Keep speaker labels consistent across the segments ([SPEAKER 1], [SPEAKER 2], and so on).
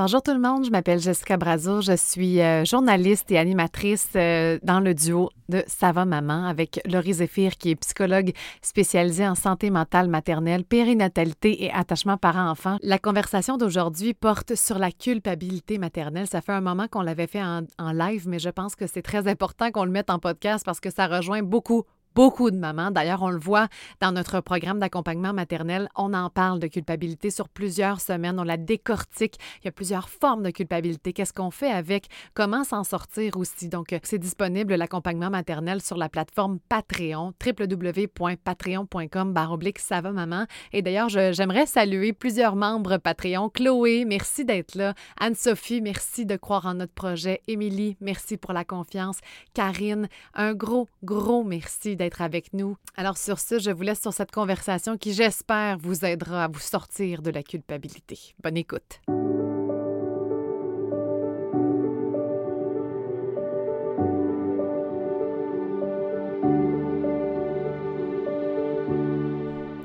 [SPEAKER 1] Bonjour tout le monde, je m'appelle Jessica Brazo, je suis euh, journaliste et animatrice euh, dans le duo de Ça va maman avec Laurie Zéphir qui est psychologue spécialisée en santé mentale maternelle, périnatalité et attachement parent-enfant. La conversation d'aujourd'hui porte sur la culpabilité maternelle. Ça fait un moment qu'on l'avait fait en, en live, mais je pense que c'est très important qu'on le mette en podcast parce que ça rejoint beaucoup, beaucoup de mamans. D'ailleurs, on le voit dans notre programme d'accompagnement maternel. On en parle de culpabilité sur plusieurs semaines. On la décortique. Il y a plusieurs formes de culpabilité. Qu'est-ce qu'on fait avec? Comment s'en sortir aussi? Donc, c'est disponible l'accompagnement maternel sur la plateforme Patreon, www.patreon.com baroblique ça va maman. Et d'ailleurs, j'aimerais saluer plusieurs membres Patreon. Chloé, merci d'être là. Anne-Sophie, merci de croire en notre projet. Émilie, merci pour la confiance. Karine, un gros, gros merci d'être avec nous. Alors sur ce, je vous laisse sur cette conversation qui, j'espère, vous aidera à vous sortir de la culpabilité. Bonne écoute.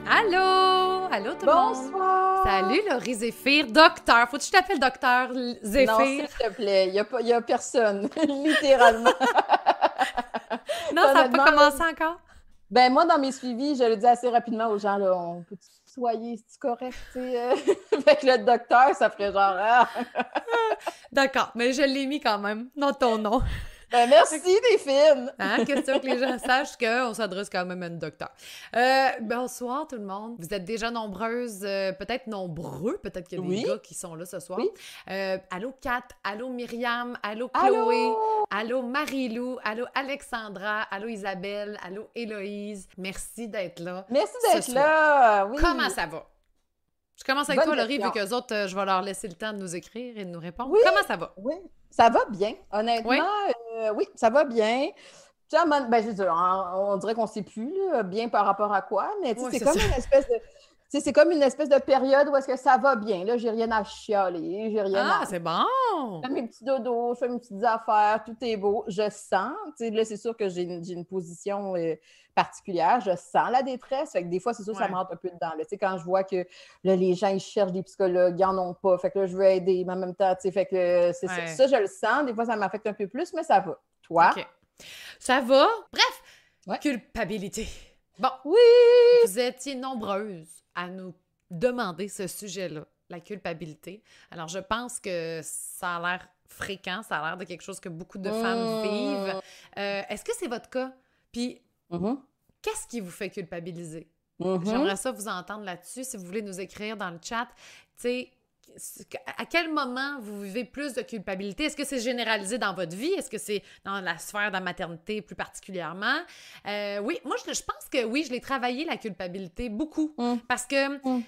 [SPEAKER 1] Allô? Allô tout le monde?
[SPEAKER 2] Bonsoir!
[SPEAKER 1] Salut Laurie Zéphir, docteur. Faut que je t'appelle docteur Zéphir?
[SPEAKER 2] Non, s'il te plaît, il n'y a, a personne, littéralement.
[SPEAKER 1] Non, ça n'a pas commencé encore?
[SPEAKER 2] Ben moi, dans mes suivis, je le dis assez rapidement aux gens, là, on peut soyer, c'est correct, tu sais. euh, Avec le docteur, ça ferait genre, ah.
[SPEAKER 1] D'accord, mais je l'ai mis quand même dans ton nom.
[SPEAKER 2] Ben merci, des films!
[SPEAKER 1] Hein? Question que les gens sachent qu'on s'adresse quand même à une docteur. Euh, bonsoir tout le monde. Vous êtes déjà nombreuses, euh, peut-être nombreux, peut-être qu'il y a des gars qui sont là ce soir.
[SPEAKER 2] Oui.
[SPEAKER 1] Euh, allô Kat, allô Myriam, allô Chloé,
[SPEAKER 2] Allô?
[SPEAKER 1] allô Marie-Lou, allô Alexandra, allô Isabelle, allô Héloïse. Merci d'être là.
[SPEAKER 2] Merci d'être là! Oui.
[SPEAKER 1] Comment ça va? Je commence avec
[SPEAKER 2] Bonne
[SPEAKER 1] toi, Laurie, vu qu'eux autres, euh, je vais leur laisser le temps de nous écrire et de nous répondre.
[SPEAKER 2] Oui.
[SPEAKER 1] Comment ça va?
[SPEAKER 2] Oui, ça va bien. Honnêtement,
[SPEAKER 1] Oui.
[SPEAKER 2] euh, oui, ça va bien. Ben, je veux dire, on, on dirait qu'on ne sait plus là, bien par rapport à quoi, mais tu sais,
[SPEAKER 1] Ouais,
[SPEAKER 2] c'est
[SPEAKER 1] c'est
[SPEAKER 2] comme
[SPEAKER 1] ça.
[SPEAKER 2] une espèce de. C'est comme une espèce de période où est-ce que ça va bien. Là, j'ai rien à chialer, j'ai rien
[SPEAKER 1] Ah,
[SPEAKER 2] à.
[SPEAKER 1] c'est bon!
[SPEAKER 2] Je fais mes petits dodos, je fais mes petites affaires, tout est beau. Je sens, tu sais, là, c'est sûr que j'ai une, j'ai une position euh, particulière. Je sens la détresse. Fait que des fois, c'est sûr, ça
[SPEAKER 1] Ouais.
[SPEAKER 2] me rentre un peu dedans. Tu sais, quand je vois que là, les gens, ils cherchent des psychologues, ils n'en ont pas. Fait que là, je veux aider, mais en même temps, tu sais, fait que euh, c'est
[SPEAKER 1] Ouais.
[SPEAKER 2] ça. Ça, je le sens. Des fois, ça m'affecte un peu plus, mais ça va. Toi?
[SPEAKER 1] Ça va? Bref,
[SPEAKER 2] Ouais.
[SPEAKER 1] culpabilité. Bon,
[SPEAKER 2] Oui!
[SPEAKER 1] vous étiez nombreuses à nous demander ce sujet-là, la culpabilité. Alors, je pense que ça a l'air fréquent, ça a l'air de quelque chose que beaucoup de femmes
[SPEAKER 2] Mmh.
[SPEAKER 1] vivent. Euh, Est-ce que c'est votre cas? Puis,
[SPEAKER 2] Mhm.
[SPEAKER 1] qu'est-ce qui vous fait culpabiliser?
[SPEAKER 2] Mhm.
[SPEAKER 1] J'aimerais ça vous entendre là-dessus. Si vous voulez nous écrire dans le chat, tu sais, à quel moment vous vivez plus de culpabilité? Est-ce que c'est généralisé dans votre vie? Est-ce que c'est dans la sphère de la maternité plus particulièrement? Euh, oui, moi, je, je pense que oui, je l'ai travaillé, la culpabilité, beaucoup.
[SPEAKER 2] Mm.
[SPEAKER 1] Parce que
[SPEAKER 2] Mm.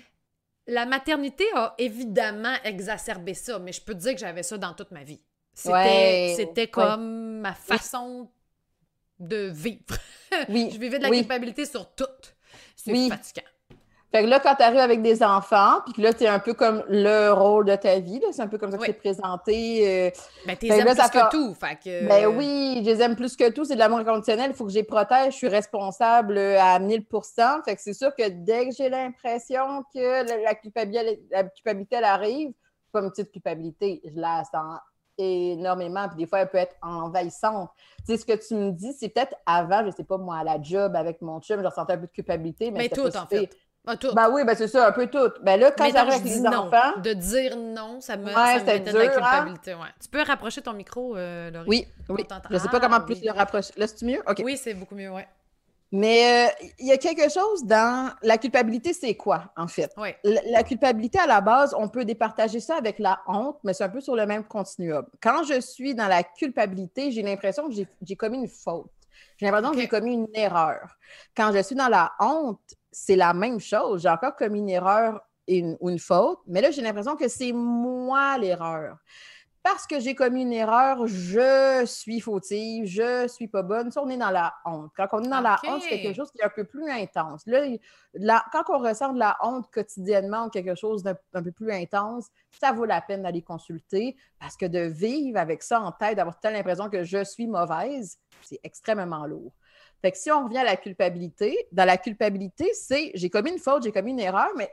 [SPEAKER 1] la maternité a évidemment exacerbé ça, mais je peux te dire que j'avais ça dans toute ma vie. C'était
[SPEAKER 2] Ouais,
[SPEAKER 1] comme ma façon de vivre.
[SPEAKER 2] Oui.
[SPEAKER 1] je vivais de la
[SPEAKER 2] oui.
[SPEAKER 1] culpabilité sur tout. C'est
[SPEAKER 2] Oui.
[SPEAKER 1] fatigant.
[SPEAKER 2] Fait que là, quand tu arrives avec des enfants, puis que là, tu es un peu comme le rôle de ta vie, là, c'est un peu comme ça que
[SPEAKER 1] Oui.
[SPEAKER 2] c'est présenté. euh,
[SPEAKER 1] Ben, t'es
[SPEAKER 2] Ben
[SPEAKER 1] aimes
[SPEAKER 2] là,
[SPEAKER 1] plus
[SPEAKER 2] ça
[SPEAKER 1] que tout. Fait que...
[SPEAKER 2] Ben oui, je les aime plus que tout. C'est de l'amour inconditionnel. Il faut que je les protège. Je suis responsable euh, à 1000 Fait que c'est sûr que dès que j'ai l'impression que la, la culpabilité, la culpabilité, elle arrive, c'est pas une petite culpabilité, je la sens énormément. Puis des fois, elle peut être envahissante. Tu sais, ce que tu me dis, c'est peut-être avant, je sais pas, moi, à la job avec mon chum, je ressentais un peu de culpabilité. Mais,
[SPEAKER 1] Mais tout, en fait. Ah, tout.
[SPEAKER 2] Ben oui, ben c'est ça, un peu tout. Ben là, quand j'arrive avec les
[SPEAKER 1] non.
[SPEAKER 2] enfants,
[SPEAKER 1] De dire non, ça me,
[SPEAKER 2] Ouais,
[SPEAKER 1] ça me
[SPEAKER 2] c'était
[SPEAKER 1] mettait de la
[SPEAKER 2] hein?
[SPEAKER 1] culpabilité. ouais. Tu peux rapprocher ton micro, euh, Laurie?
[SPEAKER 2] oui, oui. Je sais pas
[SPEAKER 1] Ah,
[SPEAKER 2] comment plus
[SPEAKER 1] oui.
[SPEAKER 2] le rapprocher. Là, c'est mieux? OK.
[SPEAKER 1] Oui, c'est beaucoup mieux, ouais.
[SPEAKER 2] Mais euh, il y a quelque chose dans la culpabilité, c'est quoi, en fait?
[SPEAKER 1] Ouais.
[SPEAKER 2] La, la culpabilité, à la base, on peut départager ça avec la honte, mais c'est un peu sur le même continuum. Quand je suis dans la culpabilité, j'ai l'impression que j'ai- j'ai commis une faute. J'ai l'impression
[SPEAKER 1] Ok.
[SPEAKER 2] que j'ai commis une erreur. Quand je suis dans la honte, c'est la même chose. J'ai encore commis une erreur et une- ou une faute, mais là, j'ai l'impression que c'est moi l'erreur. Parce que j'ai commis une erreur, je suis fautive, je suis pas bonne. Ça, on est dans la honte. Quand on est dans la honte, c'est quelque chose qui est un peu plus intense. Là, la- quand on ressent de la honte quotidiennement ou quelque chose d'un un peu plus intense, ça vaut la peine d'aller consulter parce que de vivre avec ça en tête, d'avoir telle l'impression que je suis mauvaise, c'est extrêmement lourd. Fait que si on revient à la culpabilité, dans la culpabilité, c'est j'ai commis une faute, j'ai commis une erreur, mais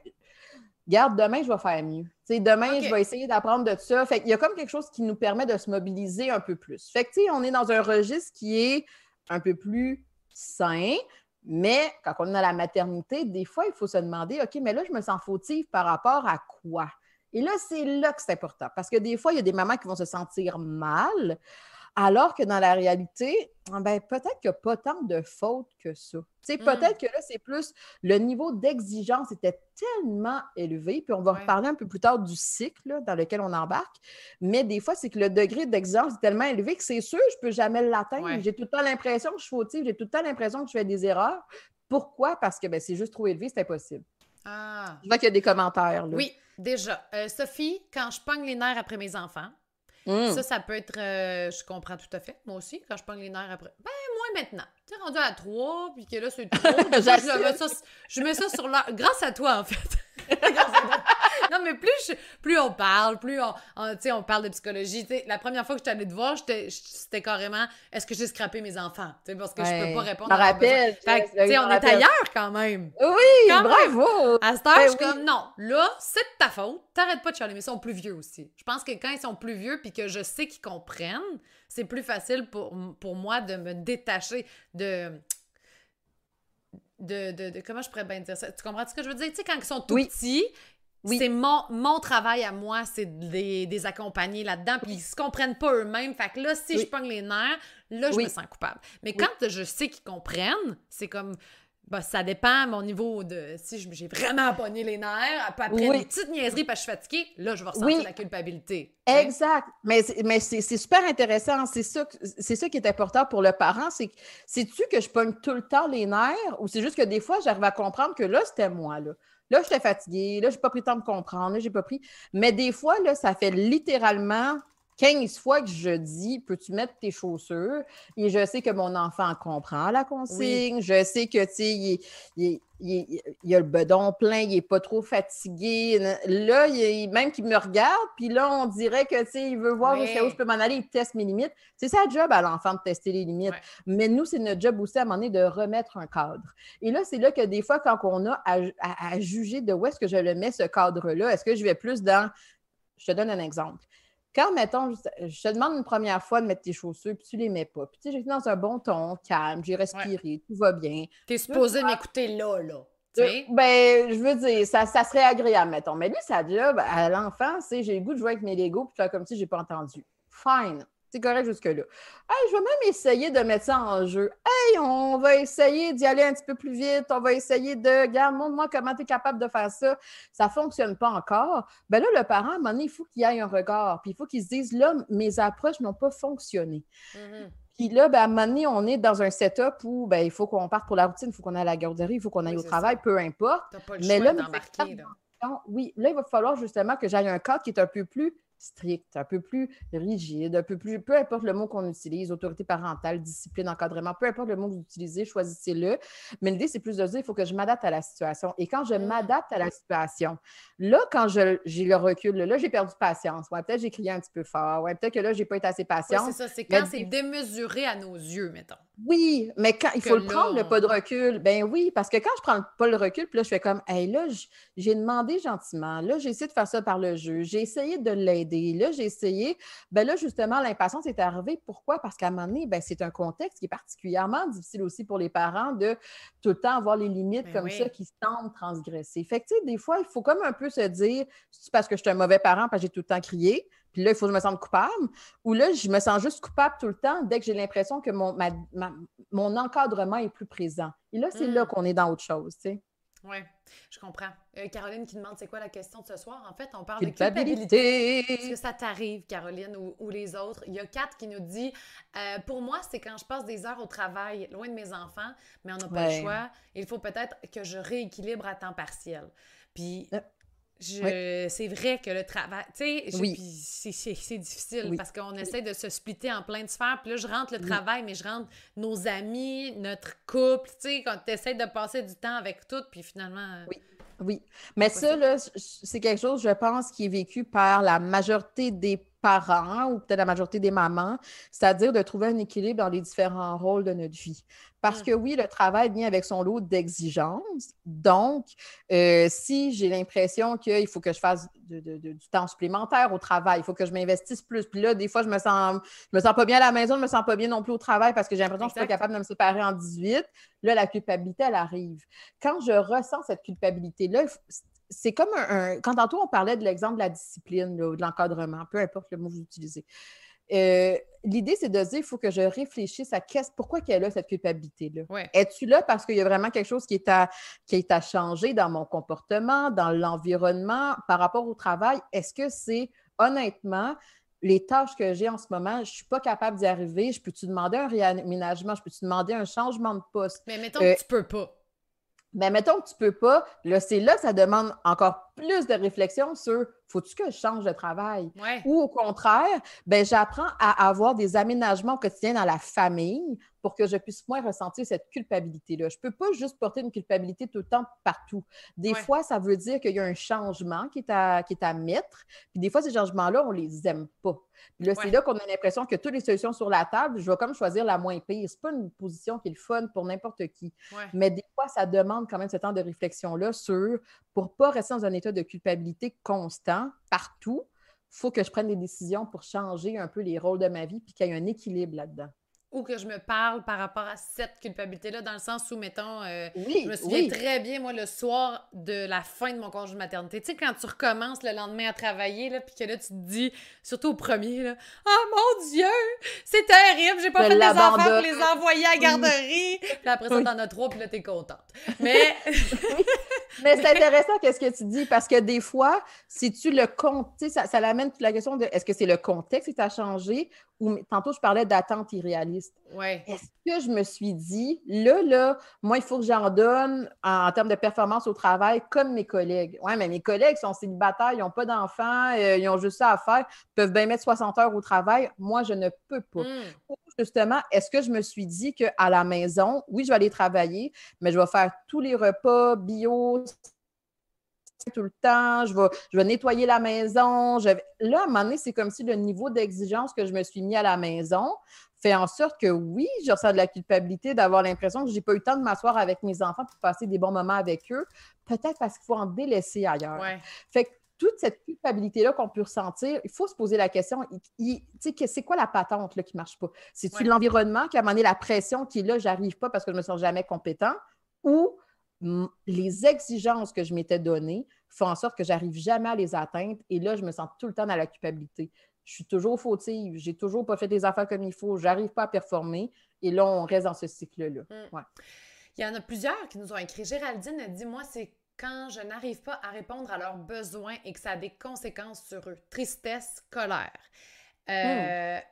[SPEAKER 2] garde, demain, je vais faire mieux. demain, je vais essayer d'apprendre de ça. Fait qu'il y a comme quelque chose qui nous permet de se mobiliser un peu plus. Fait que, on est dans un registre qui est un peu plus sain, mais quand on est dans la maternité, des fois, il faut se demander, OK, mais là, je me sens fautive par rapport à quoi? Et là, c'est là que c'est important. Parce que des fois, il y a des mamans qui vont se sentir mal alors que dans la réalité, ben, peut-être qu'il n'y a pas tant de fautes que ça. Mmh. Peut-être que là, c'est plus le niveau d'exigence était tellement élevé, puis on va reparler un peu plus tard du cycle dans lequel on embarque, mais des fois, c'est que le degré d'exigence est tellement élevé que c'est sûr, je ne peux jamais l'atteindre. J'ai tout le temps l'impression que je suis fautive, j'ai tout le temps l'impression que je fais des erreurs. Pourquoi? Parce que ben, c'est juste trop élevé, c'est impossible. Ah. Je vois qu'il y a des commentaires.
[SPEAKER 1] Oui, déjà. Euh, Sophie, quand je pogne les nerfs après mes enfants, Mm. Ça, ça peut être. Euh, je comprends tout à fait. Moi aussi, quand je prends les nerfs après. Ben, moi maintenant. Tu es rendu à 3, puis que là, c'est trop. je, mets ça, je mets ça sur l'heure. Grâce à toi, en fait. non, mais plus, plus on parle, plus on, on parle de psychologie. la première fois que je suis allée te voir, c'était carrément est-ce que j'ai scrappé mes enfants? parce que je peux pas répondre.
[SPEAKER 2] Je rappelle.
[SPEAKER 1] on est ailleurs quand même.
[SPEAKER 2] Oui, bravo.
[SPEAKER 1] À cette heure, ben je suis comme non, là, c'est de ta faute. T'arrêtes pas de chialer, mais ils sont plus vieux aussi. Je pense que quand ils sont plus vieux puis que je sais qu'ils comprennent, c'est plus facile pour, pour moi de me détacher de de, Comment je pourrais bien dire ça? Tu comprends ce que je veux dire? Tu sais, quand ils sont tout petits, c'est mon, mon travail à moi, c'est de les, accompagner là-dedans, puis ils se comprennent pas eux-mêmes. Fait que là, si je pogne les nerfs, là, je me sens coupable. Mais quand je sais qu'ils comprennent, c'est comme bah, ça dépend mon niveau de. Si j'ai vraiment pogné les nerfs, après oui. des petites niaiseries parce que je suis fatiguée, là, je vais ressentir la culpabilité.
[SPEAKER 2] Exact. Mais, mais c'est super intéressant. C'est ça, ça qui est important pour le parent. C'est sais-tu que je pogne tout le temps les nerfs ou c'est juste que des fois, j'arrive à comprendre que là, c'était moi. Là, là j'étais fatiguée. Là, je n'ai pas pris le temps de comprendre. Là, j'ai pas pris. Mais des fois, là, ça fait littéralement 15 fois que je dis Peux-tu mettre tes chaussures? Et je sais que mon enfant comprend la consigne. Je sais que, tu sais, il, il, a le bedon plein, il n'est pas trop fatigué. Là, il, même qu'il me regarde, puis là, on dirait que, tu sais, il veut voir où je peux m'en aller, il teste mes limites. C'est sa job à l'enfant de tester les limites. Mais nous, c'est notre job aussi à un moment donné de remettre un cadre. Et là, c'est là que des fois, quand on a à juger de où est-ce que je le mets, ce cadre-là, est-ce que je vais plus dans. Je te donne un exemple. Quand, mettons, je te demande une première fois de mettre tes chaussures, puis tu les mets pas. Puis, tu sais, j'étais dans un bon ton, calme, j'ai respiré, tout va bien.
[SPEAKER 1] Tu es supposé m'écouter là, là.
[SPEAKER 2] Ben, je veux dire, ça, ça, serait agréable, mettons. Mais lui, ça job à l'enfant, c'est j'ai le goût de jouer avec mes Legos, puis faire comme si j'ai pas entendu. Fine. C'est correct jusque-là. Hey, je vais même essayer de mettre ça en jeu. Hey, on va essayer d'y aller un petit peu plus vite. On va essayer de. Regarde, montre-moi comment tu es capable de faire ça. Ça ne fonctionne pas encore. Ben là, le parent, à un moment donné, il faut qu'il ait un regard. Puis il faut qu'il se dise là, mes approches n'ont pas fonctionné. Mm-hmm. Puis là, ben, à un moment donné, on est dans un setup où ben, il faut qu'on parte pour la routine, il faut qu'on aille à la garderie, il faut qu'on aille au travail, peu importe.
[SPEAKER 1] Pas le Mais là,
[SPEAKER 2] oui, là, il va falloir justement que j'aille un cadre qui est un peu plus strict, un peu plus rigide, un peu plus, peu importe le mot qu'on utilise, autorité parentale, discipline, encadrement, peu importe le mot que vous utilisez, choisissez-le. Mais l'idée, c'est plus de dire, il faut que je m'adapte à la situation. Et quand je mmh. m'adapte à la situation, là, quand j'ai le recul, là, j'ai perdu patience. Ouais, peut-être j'ai crié un petit peu fort. Ouais, peut-être que là, j'ai pas été assez patiente.
[SPEAKER 1] c'est ça, c'est quand c'est démesuré à nos yeux, mettons.
[SPEAKER 2] Oui, mais quand il faut le prendre, le pas de recul. Ben oui, parce que quand je prends pas le recul, puis là, je fais comme, hey, là, j'ai demandé gentiment, là, j'ai essayé de faire ça par le jeu, j'ai essayé de l'aider, là, j'ai essayé. Ben là, justement, l'impatience est arrivée. Pourquoi? Parce qu'à un moment donné, ben, c'est un contexte qui est particulièrement difficile aussi pour les parents de tout le temps avoir les limites ben comme ça qui semblent transgresser. Fait que, tu sais, des fois, il faut comme un peu se dire, c'est parce que je suis un mauvais parent, parce que j'ai tout le temps crié puis là, il faut que je me sente coupable, ou là, je me sens juste coupable tout le temps dès que j'ai l'impression que mon, mon encadrement est plus présent. Et là, c'est là mm. qu'on est dans autre chose, tu sais.
[SPEAKER 1] Oui, je comprends. Euh, Caroline qui demande c'est quoi la question de ce soir? En fait, on parle de culpabilité. Est-ce que ça t'arrive, Caroline, ou, les autres? Il y a Kat qui nous dit euh, Pour moi, c'est quand je passe des heures au travail, loin de mes enfants, mais on n'a pas le choix. Il faut peut-être que je rééquilibre à temps partiel. Puis, c'est vrai que le travail, tu sais, c'est difficile parce qu'on essaie de se splitter en plein de sphères. Puis là, je rentre le travail, mais je rentre nos amis, notre couple, tu sais, quand tu essaies de passer du temps avec tout, puis finalement. Euh,
[SPEAKER 2] oui. Oui. Mais ça, là, c'est quelque chose, je pense, qui est vécu par la majorité des parents ou peut-être la majorité des mamans, c'est-à-dire de trouver un équilibre dans les différents rôles de notre vie. Parce mmh. que oui, le travail vient avec son lot d'exigences. Donc, euh, si j'ai l'impression qu'il faut que je fasse du temps supplémentaire au travail, il faut que je m'investisse plus. Puis là, des fois, je me sens, je me sens pas bien à la maison, je me sens pas bien non plus au travail parce que j'ai l'impression que je suis pas capable de me séparer en 18. Là, la culpabilité, elle arrive. Quand je ressens cette culpabilité-là, c'est comme un, Quand tantôt, on parlait de l'exemple de la discipline, ou de l'encadrement, peu importe le mot que vous utilisez. Euh, l'idée, c'est de dire il faut que je réfléchisse à qu'est-ce, pourquoi qu'elle a cette culpabilité-là? Es-tu là parce qu'il y a vraiment quelque chose qui est, à, qui est à changer dans mon comportement, dans l'environnement, par rapport au travail? Est-ce que c'est honnêtement les tâches que j'ai en ce moment, je ne suis pas capable d'y arriver? Je peux-tu demander un réaménagement? Je peux-tu demander un changement de poste?
[SPEAKER 1] Mais mettons que tu peux pas.
[SPEAKER 2] Mais mettons que tu ne peux pas, là, c'est là que ça demande encore plus de réflexion sur faut-tu que je change de travail? Ou au contraire, ben, j'apprends à avoir des aménagements quotidiens dans la famille pour que je puisse moins ressentir cette culpabilité-là. Je ne peux pas juste porter une culpabilité tout le temps partout. Des fois, ça veut dire qu'il y a un changement qui est à, qui est à mettre. Puis des fois, ces changements-là, on ne les aime pas. Puis là, c'est là qu'on a l'impression que toutes les solutions sur la table, je vais comme choisir la moins pire. Ce n'est pas une position qui est le fun pour n'importe qui. Mais des fois, ça demande quand même ce temps de réflexion-là sur, pour ne pas rester dans un état de culpabilité constant partout, il faut que je prenne des décisions pour changer un peu les rôles de ma vie puis qu'il y ait un équilibre là-dedans
[SPEAKER 1] ou que je me parle par rapport à cette culpabilité-là, dans le sens où, mettons, euh, je me souviens très bien, moi, le soir de la fin de mon congé de maternité. Tu sais, quand tu recommences le lendemain à travailler, là, puis que là, tu te dis, surtout au premier, là, « Oh mon Dieu! C'est terrible! J'ai pas fait des enfants pour les envoyer à la garderie! Puis après ça, t'en as trois, puis là, t'es contente. Mais...
[SPEAKER 2] Mais c'est intéressant qu'est-ce que tu dis, parce que des fois, si tu le comptes, ça, ça l'amène toute la question de est-ce que c'est le contexte qui t'a changé ou tantôt je parlais d'attente irréaliste.
[SPEAKER 1] Ouais.
[SPEAKER 2] Est-ce que je me suis dit, là, là, moi, il faut que j'en donne en, termes de performance au travail comme mes collègues? Oui, mais mes collègues sont célibataires, ils n'ont pas d'enfants, euh, ils ont juste ça à faire, ils peuvent bien mettre 60 heures au travail. Moi, je ne peux pas. Hmm. justement, est-ce que je me suis dit qu'à la maison, oui, je vais aller travailler, mais je vais faire tous les repas bio, tout le temps, je vais, je vais nettoyer la maison. Là, à un moment donné, c'est comme si le niveau d'exigence que je me suis mis à la maison fait en sorte que oui, je ressens de la culpabilité d'avoir l'impression que je n'ai pas eu le temps de m'asseoir avec mes enfants pour passer des bons moments avec eux. Peut-être parce qu'il faut en délaisser ailleurs. Fait que toute cette culpabilité-là qu'on peut ressentir, il faut se poser la question, c'est quoi la patente là, qui ne marche pas? C'est-tu l'environnement qui a amené la pression qui est là, j'arrive pas parce que je ne me sens jamais compétent? Ou les exigences que je m'étais données font en sorte que j'arrive jamais à les atteindre et là, je me sens tout le temps dans la culpabilité. Je suis toujours fautive, j'ai toujours pas fait des affaires comme il faut, j'arrive pas à performer et là, on reste dans ce cycle-là. Mm.
[SPEAKER 1] Il y en a plusieurs qui nous ont écrit. Géraldine a dit Moi, c'est quand je n'arrive pas à répondre à leurs besoins et que ça a des conséquences sur eux. Tristesse, colère. Euh, mm.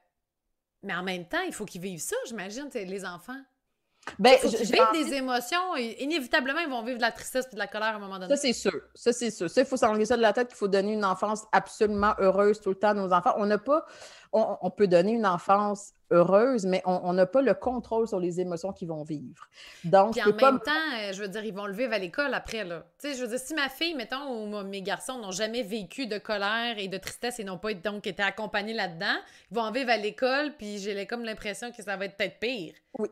[SPEAKER 1] Mais en même temps, il faut qu'ils vivent ça, j'imagine, les enfants. Ben, je, vivre des émotions, inévitablement, ils vont vivre de la tristesse et de la colère à un moment donné.
[SPEAKER 2] Ça, c'est sûr. Ça, c'est sûr. Ça, il faut s'enlever ça de la tête qu'il faut donner une enfance absolument heureuse tout le temps à nos enfants. On n'a pas... On, peut donner une enfance heureuse, mais on n'a pas le contrôle sur les émotions qu'ils vont vivre.
[SPEAKER 1] Donc, Puis en même temps, euh, je veux dire, ils vont le vivre à l'école après, là. Tu sais, je veux dire, si ma fille, mettons, ou mes garçons n'ont jamais vécu de colère et de tristesse et n'ont pas donc été accompagnés là-dedans, ils vont en vivre à l'école, puis j'ai comme l'impression que ça va être peut-être pire.
[SPEAKER 2] Oui,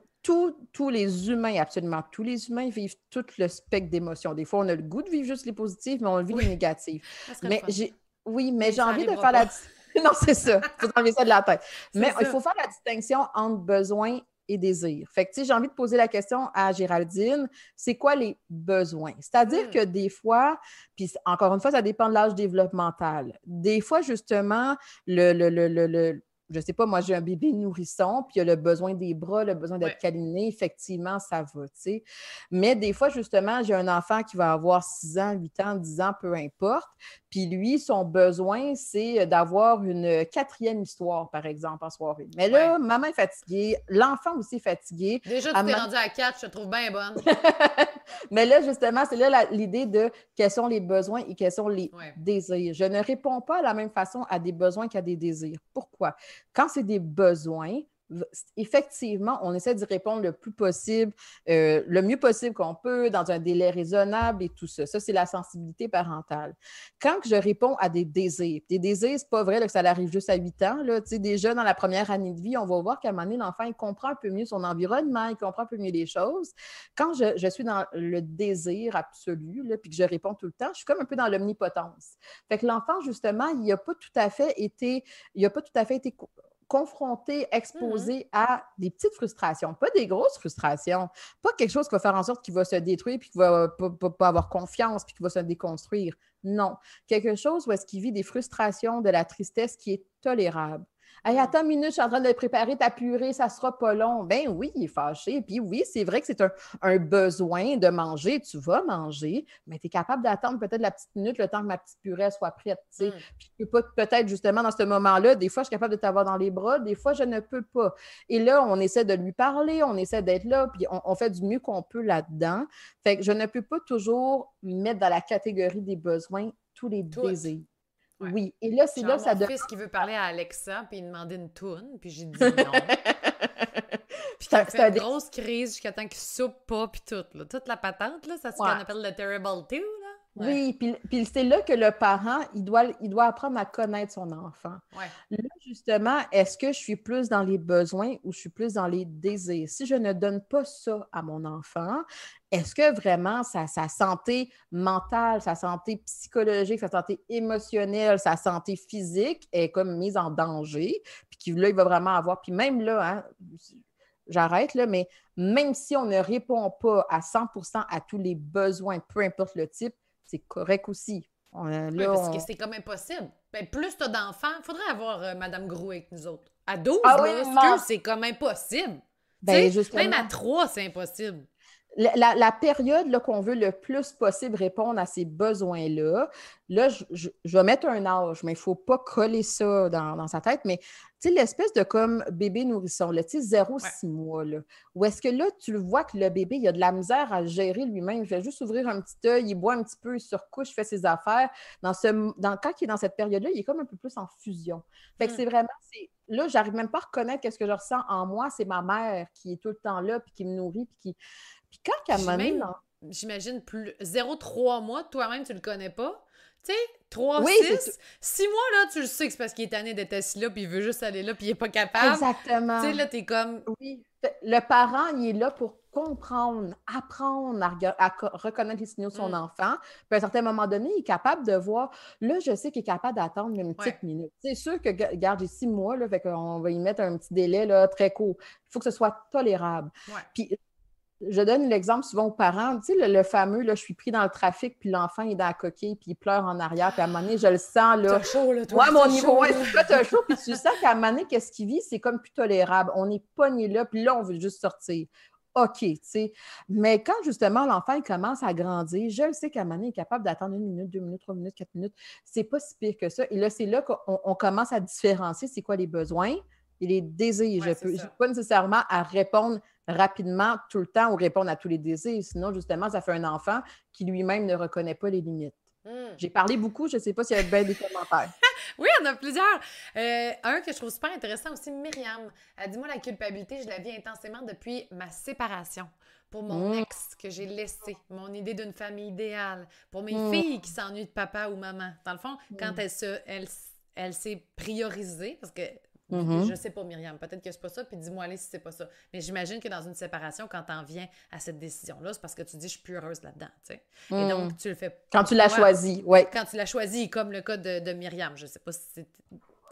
[SPEAKER 2] tous, les humains, absolument tous les humains vivent tout le spectre d'émotions. Des fois, on a le goût de vivre juste les positives, mais on vit les négatives. Mais j'ai, oui, mais j'ai envie de faire la. non, c'est ça. Il faut enlever ça de la tête. Mais il faut faire la distinction entre besoin et désir. Fait que, j'ai envie de poser la question à Géraldine, c'est quoi les besoins? C'est-à-dire hmm. que des fois, puis encore une fois, ça dépend de l'âge développemental. Des fois, justement, le, le, le, le je sais pas, moi, j'ai un bébé nourrisson, puis il a le besoin des bras, le besoin d'être câliné, effectivement, ça va, tu sais. Mais des fois, justement, j'ai un enfant qui va avoir 6 ans, 8 ans, 10 ans, peu importe, puis lui, son besoin, c'est d'avoir une quatrième histoire, par exemple, en soirée. Mais là, maman est fatiguée, l'enfant aussi est fatigué.
[SPEAKER 1] Déjà, tu t'es rendu à 4, je te trouve bien bonne.
[SPEAKER 2] Mais là, justement, c'est là l'idée de quels sont les besoins et quels sont les désirs. Je ne réponds pas de la même façon à des besoins qu'à des désirs. Pourquoi? Quand c'est des besoins, effectivement, on essaie d'y répondre le plus possible, euh, le mieux possible qu'on peut, dans un délai raisonnable et tout ça. Ça, c'est la sensibilité parentale. Quand je réponds à des désirs, des désirs, c'est pas vrai que ça arrive juste à 8 ans. Là. Déjà, dans la première année de vie, on va voir qu'à un moment donné, l'enfant, il comprend un peu mieux son environnement, il comprend un peu mieux les choses. Quand je, suis dans le désir absolu, là, puis que je réponds tout le temps, je suis comme un peu dans l'omnipotence. Fait que l'enfant, justement, il n'a pas tout à fait été, il pas tout à fait été confronté, exposé mm-hmm. à des petites frustrations, pas des grosses frustrations, pas quelque chose qui va faire en sorte qu'il va se détruire puis qu'il va pas, avoir confiance puis qu'il va se déconstruire. Non, quelque chose où est-ce qu'il vit des frustrations, de la tristesse qui est tolérable. Hey, attends une minute, je suis en train de préparer ta purée, ça sera pas long. Ben oui, il est fâché. Puis oui, c'est vrai que c'est un, besoin de manger. Tu vas manger, mais tu es capable d'attendre peut-être la petite minute, le temps que ma petite purée soit prête. Mm. Puis je peux pas, peut-être justement dans ce moment-là, des fois, je suis capable de t'avoir dans les bras, des fois, je ne peux pas. Et là, on essaie de lui parler, on essaie d'être là, puis on, fait du mieux qu'on peut là-dedans. Fait que je ne peux pas toujours mettre dans la catégorie des besoins tous les désirs. Oui. Et là, c'est là
[SPEAKER 1] que
[SPEAKER 2] ça
[SPEAKER 1] donne. Mon fils qui veut parler à Alexa, puis il demandait une toune, puis j'ai dit non. puis t'as fait une grosse crise jusqu'à temps qu'il soupe pas, puis tout. Là. Toute la patente, là, ça c'est ce qu'on appelle le terrible two,
[SPEAKER 2] Oui, puis, c'est là que le parent, il doit, il doit apprendre à connaître son enfant. Là, justement, est-ce que je suis plus dans les besoins ou je suis plus dans les désirs? Si je ne donne pas ça à mon enfant, est-ce que vraiment sa, sa, santé mentale, sa santé psychologique, sa santé émotionnelle, sa santé physique est comme mise en danger? Puis là, il va vraiment avoir, puis même là, hein, j'arrête là, mais même si on ne répond pas à 100% à tous les besoins, peu importe le type, c'est correct aussi.
[SPEAKER 1] oui, parce que c'est comme impossible. Ben, plus tu as d'enfants, il faudrait avoir euh, Madame Grou avec nous autres. À 12, ah c'est comme impossible. Ben, même à 3, c'est impossible
[SPEAKER 2] la, période qu'on veut le plus possible répondre à ces besoins-là, là, je, vais mettre un âge, mais il ne faut pas coller ça dans, sa tête. Mais tu sais, l'espèce de comme bébé nourrisson, tu sais, 0-6 mois, là, où est-ce que là, tu le vois que le bébé, il a de la misère à gérer lui-même. Il fait juste ouvrir un petit œil, il boit un petit peu, il surcouche, il fait ses affaires. Dans ce, dans, quand il est dans cette période-là, il est comme un peu plus en fusion. Fait que mm. c'est vraiment, là, j'arrive même pas à reconnaître qu'est-ce que je ressens en moi. C'est ma mère qui est tout le temps là, puis qui me nourrit, puis qui quand qu'à
[SPEAKER 1] J'imagine plus 0-3 mois, toi-même, tu le connais pas. Tu sais, 3, oui, 6, 6 mois, là, tu le sais que c'est parce qu'il est tanné d'être assis là, puis il veut juste aller là, puis il est pas capable.
[SPEAKER 2] Exactement.
[SPEAKER 1] Tu sais, là, t'es comme...
[SPEAKER 2] Oui. Le parent, il est là pour comprendre, apprendre à, reconnaître les signaux de son mm. enfant. Puis à un certain moment donné, il est capable de voir, là, je sais qu'il est capable d'attendre une petite minute. C'est sûr que, regarde, j'ai six mois, là, fait qu'on va y mettre un petit délai, là, très court. Il faut que ce soit tolérable. Puis je donne l'exemple souvent aux parents, tu sais, le, fameux, là, je suis pris dans le trafic, puis l'enfant est dans la coquille, puis il pleure en arrière, puis à un moment donné, je le sens, là.
[SPEAKER 1] chaud, là, toi.
[SPEAKER 2] Ouais, mon niveau, ouais, c'est t'as chaud, puis tu sens qu'à un moment donné, qu'est-ce qu'il vit, c'est comme plus tolérable. On est pogné là, puis là, on veut juste sortir. OK, tu sais. Mais quand justement l'enfant il commence à grandir, je le sais qu'à un moment donné, il est capable d'attendre une minute, deux minutes, trois minutes, quatre minutes. C'est pas si pire que ça. Et là, c'est là qu'on commence à différencier c'est quoi les besoins et les désirs. je ne peux pas nécessairement à répondre rapidement tout le temps ou répondre à tous les désirs. Sinon, justement, ça fait un enfant qui lui-même ne reconnaît pas les limites. Hmm. J'ai parlé beaucoup, je ne sais pas s'il y a bien des commentaires.
[SPEAKER 1] oui, on a plusieurs. Euh, un que je trouve super intéressant aussi, Myriam. Elle dit Moi, la culpabilité, je la vis intensément depuis ma séparation. Pour mon hmm. ex que j'ai laissé, mon idée d'une famille idéale, pour mes hmm. filles qui s'ennuient de papa ou maman. Dans le fond, quand elle se, elle, elle s'est priorisée, parce que Mm-hmm. Je sais pas, Myriam. Peut-être que c'est pas ça, puis dis-moi allez si c'est pas ça. Mais j'imagine que dans une séparation, quand t'en viens à cette décision-là, c'est parce que tu dis je suis plus heureuse là-dedans. tu sais. Et mm. donc, tu le fais.
[SPEAKER 2] Quand tu l'as choisi, oui.
[SPEAKER 1] Quand tu l'as choisi, comme le cas de, de Myriam. Je sais pas si c'est.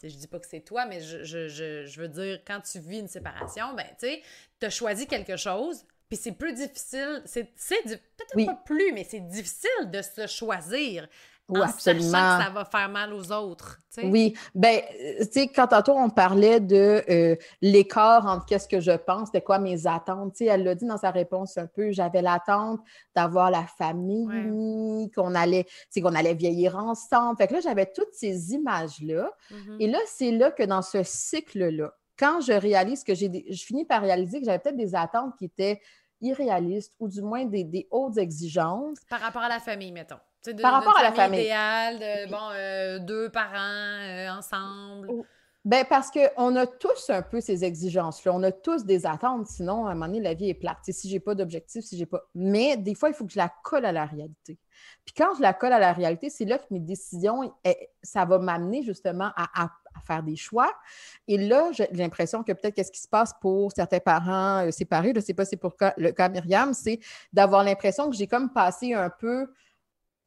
[SPEAKER 1] Je dis pas que c'est toi, mais je, je, je, je, veux dire, quand tu vis une séparation, ben, tu sais, tu as choisi quelque chose, puis c'est plus difficile. C'est peut-être pas plus, mais c'est difficile de se choisir oui, absolument. que ça va faire mal aux autres.
[SPEAKER 2] Oui. Ben, euh, tu sais, quand tantôt on parlait de euh, l'écart entre qu'est-ce que je pense, c'était quoi mes attentes. Tu sais, elle l'a dit dans sa réponse un peu. J'avais l'attente d'avoir la famille, qu'on allait, qu'on allait vieillir ensemble. Fait que là, j'avais toutes ces images-là. Mm-hmm. Et là, c'est là que dans ce cycle-là, quand je réalise que j'ai, je finis par réaliser que j'avais peut-être des attentes qui étaient irréalistes ou du moins des, des hautes exigences.
[SPEAKER 1] Par rapport à la famille, mettons.
[SPEAKER 2] Par rapport à la famille.
[SPEAKER 1] idéale, de, bon, euh, deux parents euh, ensemble.
[SPEAKER 2] Ben parce qu'on a tous un peu ces exigences-là. On a tous des attentes, sinon, à un moment donné, la vie est plate. Si si j'ai pas d'objectif, si j'ai pas. Mais des fois, il faut que je la colle à la réalité. Puis quand je la colle à la réalité, c'est là que mes décisions, eh, ça va m'amener justement à, faire des choix. Et là, j'ai l'impression que peut-être qu'est-ce qui se passe pour certains parents euh, séparés, je ne sais pas si c'est pour le cas Myriam, c'est d'avoir l'impression que j'ai comme passé un peu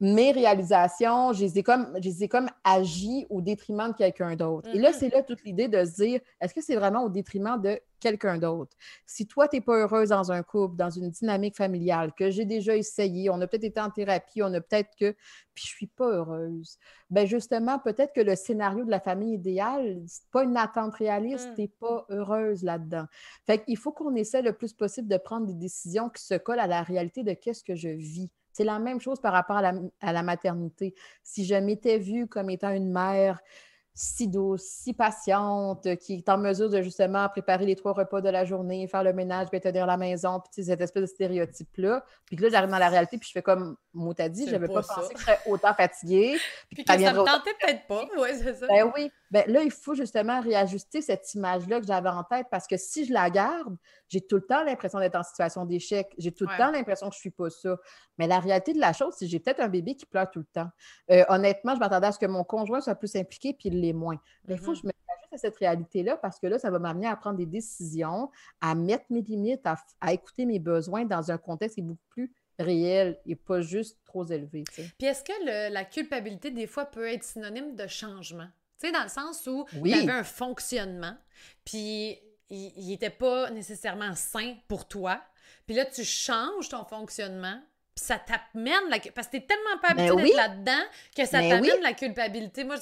[SPEAKER 2] mes réalisations, je les ai comme, je comme agi au détriment de quelqu'un d'autre. Et là, mm-hmm. c'est là toute l'idée de se dire, est-ce que c'est vraiment au détriment de quelqu'un d'autre? Si toi, tu n'es pas heureuse dans un couple, dans une dynamique familiale, que j'ai déjà essayé, on a peut-être été en thérapie, on a peut-être que, puis je suis pas heureuse, ben justement, peut-être que le scénario de la famille idéale, c'est pas une attente réaliste, mm. tu n'es pas heureuse là-dedans. Fait qu'il faut qu'on essaie le plus possible de prendre des décisions qui se collent à la réalité de qu'est-ce que je vis. C'est la même chose par rapport à la, maternité. Si je m'étais vue comme étant une mère si douce, si patiente, qui est en mesure de justement préparer les trois repas de la journée, faire le ménage, bien tenir la maison, puis cette espèce de stéréotype-là. Puis là, j'arrive dans la réalité, puis je fais comme mot t'a dit, je n'avais pas, pensé que je serais autant fatiguée.
[SPEAKER 1] Puis, que ça me tentait peut-être pas. Oui, c'est ça.
[SPEAKER 2] Ben oui. Ben là, il faut justement réajuster cette image-là que j'avais en tête parce que si je la garde, j'ai tout le temps l'impression d'être en situation d'échec. J'ai tout le temps l'impression que je ne suis pas ça. Mais la réalité de la chose, c'est que j'ai peut-être un bébé qui pleure tout le temps. Euh, honnêtement, je m'attendais à ce que mon conjoint soit plus impliqué, puis il moins. Il faut que mm-hmm. je me à cette réalité-là parce que là, ça va m'amener à prendre des décisions, à mettre mes limites, à, écouter mes besoins dans un contexte qui est beaucoup plus réel et pas juste trop élevé.
[SPEAKER 1] Puis est-ce que la culpabilité, des fois, peut être synonyme de changement? Tu sais, dans le sens où il y avait un fonctionnement, puis il n'était pas nécessairement sain pour toi. Puis là, tu changes ton fonctionnement, puis ça t'amène la... Parce que t'es tellement pas ben habitué d'être là-dedans que ça t'amène la culpabilité. Moi,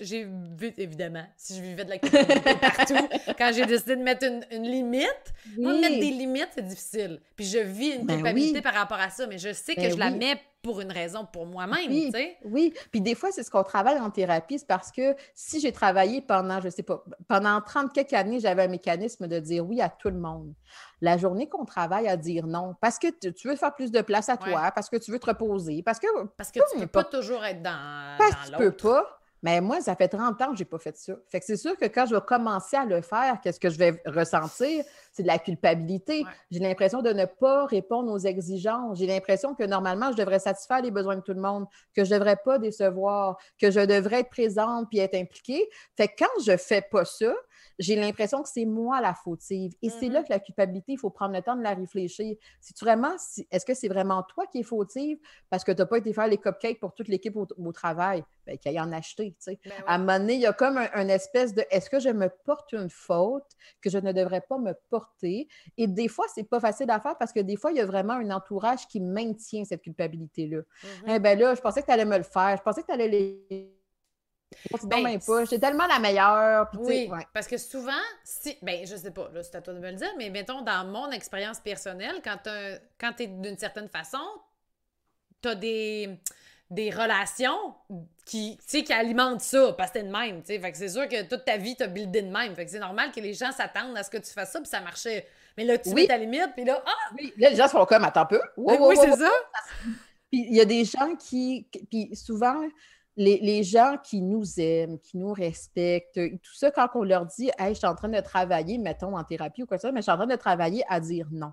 [SPEAKER 1] j'ai vu, évidemment, si je vivais de la culpabilité partout, quand j'ai décidé de mettre une, limite, moi, mettre des limites, c'est difficile. Puis je vis une ben culpabilité par rapport à ça, mais je sais que ben je la mets pour une raison pour moi-même,
[SPEAKER 2] oui,
[SPEAKER 1] tu sais.
[SPEAKER 2] Oui, puis des fois, c'est ce qu'on travaille en thérapie, c'est parce que si j'ai travaillé pendant, je sais pas, pendant 30 quelques années, j'avais un mécanisme de dire oui à tout le monde. La journée qu'on travaille à dire non, parce que tu veux faire plus de place à toi, parce que tu veux te reposer, parce que...
[SPEAKER 1] Parce que tu ne peux pas toujours être dans,
[SPEAKER 2] parce
[SPEAKER 1] l'autre.
[SPEAKER 2] tu peux pas, mais moi, ça fait 30 ans que je n'ai pas fait ça. Fait que c'est sûr que quand je vais commencer à le faire, qu'est-ce que je vais ressentir? C'est de la culpabilité. J'ai l'impression de ne pas répondre aux exigences. J'ai l'impression que normalement, je devrais satisfaire les besoins de tout le monde, que je ne devrais pas décevoir, que je devrais être présente puis être impliquée. Fait que quand je ne fais pas ça, j'ai l'impression que c'est moi la fautive. Et c'est là mm-hmm. que la culpabilité, il faut prendre le temps de la réfléchir. C'est vraiment, est-ce que c'est vraiment toi qui es fautive? Parce que tu n'as pas été faire les cupcakes pour toute l'équipe au, travail? Bien, qu'il y en acheté, tu sais. Ben à un moment donné, il y a comme un, espèce de est-ce que je me porte une faute que je ne devrais pas me porter? Et des fois, c'est pas facile à faire parce que des fois, il y a vraiment un entourage qui maintient cette culpabilité-là. Mm-hmm. Eh bien là, je pensais que tu allais me le faire, je pensais que tu allais les ben, pas. J'étais tellement la meilleure.
[SPEAKER 1] oui, parce que souvent, si, ben, je sais pas, là, c'est à toi de me le dire, mais mettons, dans mon expérience personnelle, quand, tu es d'une certaine façon, tu as des, des relations qui, qui alimentent ça, parce que t'es de même, Fait que c'est sûr que toute ta vie, t'as buildé de même. Fait que c'est normal que les gens s'attendent à ce que tu fasses ça, puis ça marchait. Mais là, tu mets ta limite, puis là, ah!
[SPEAKER 2] Oui, là, les gens sont comme, attends un peu.
[SPEAKER 1] oui, c'est ça.
[SPEAKER 2] Puis il y a des gens qui, puis souvent, les, gens qui nous aiment, qui nous respectent, tout ça, quand on leur dit Hey, je suis en train de travailler, mettons en thérapie ou quoi que ce soit, mais je suis en train de travailler à dire non.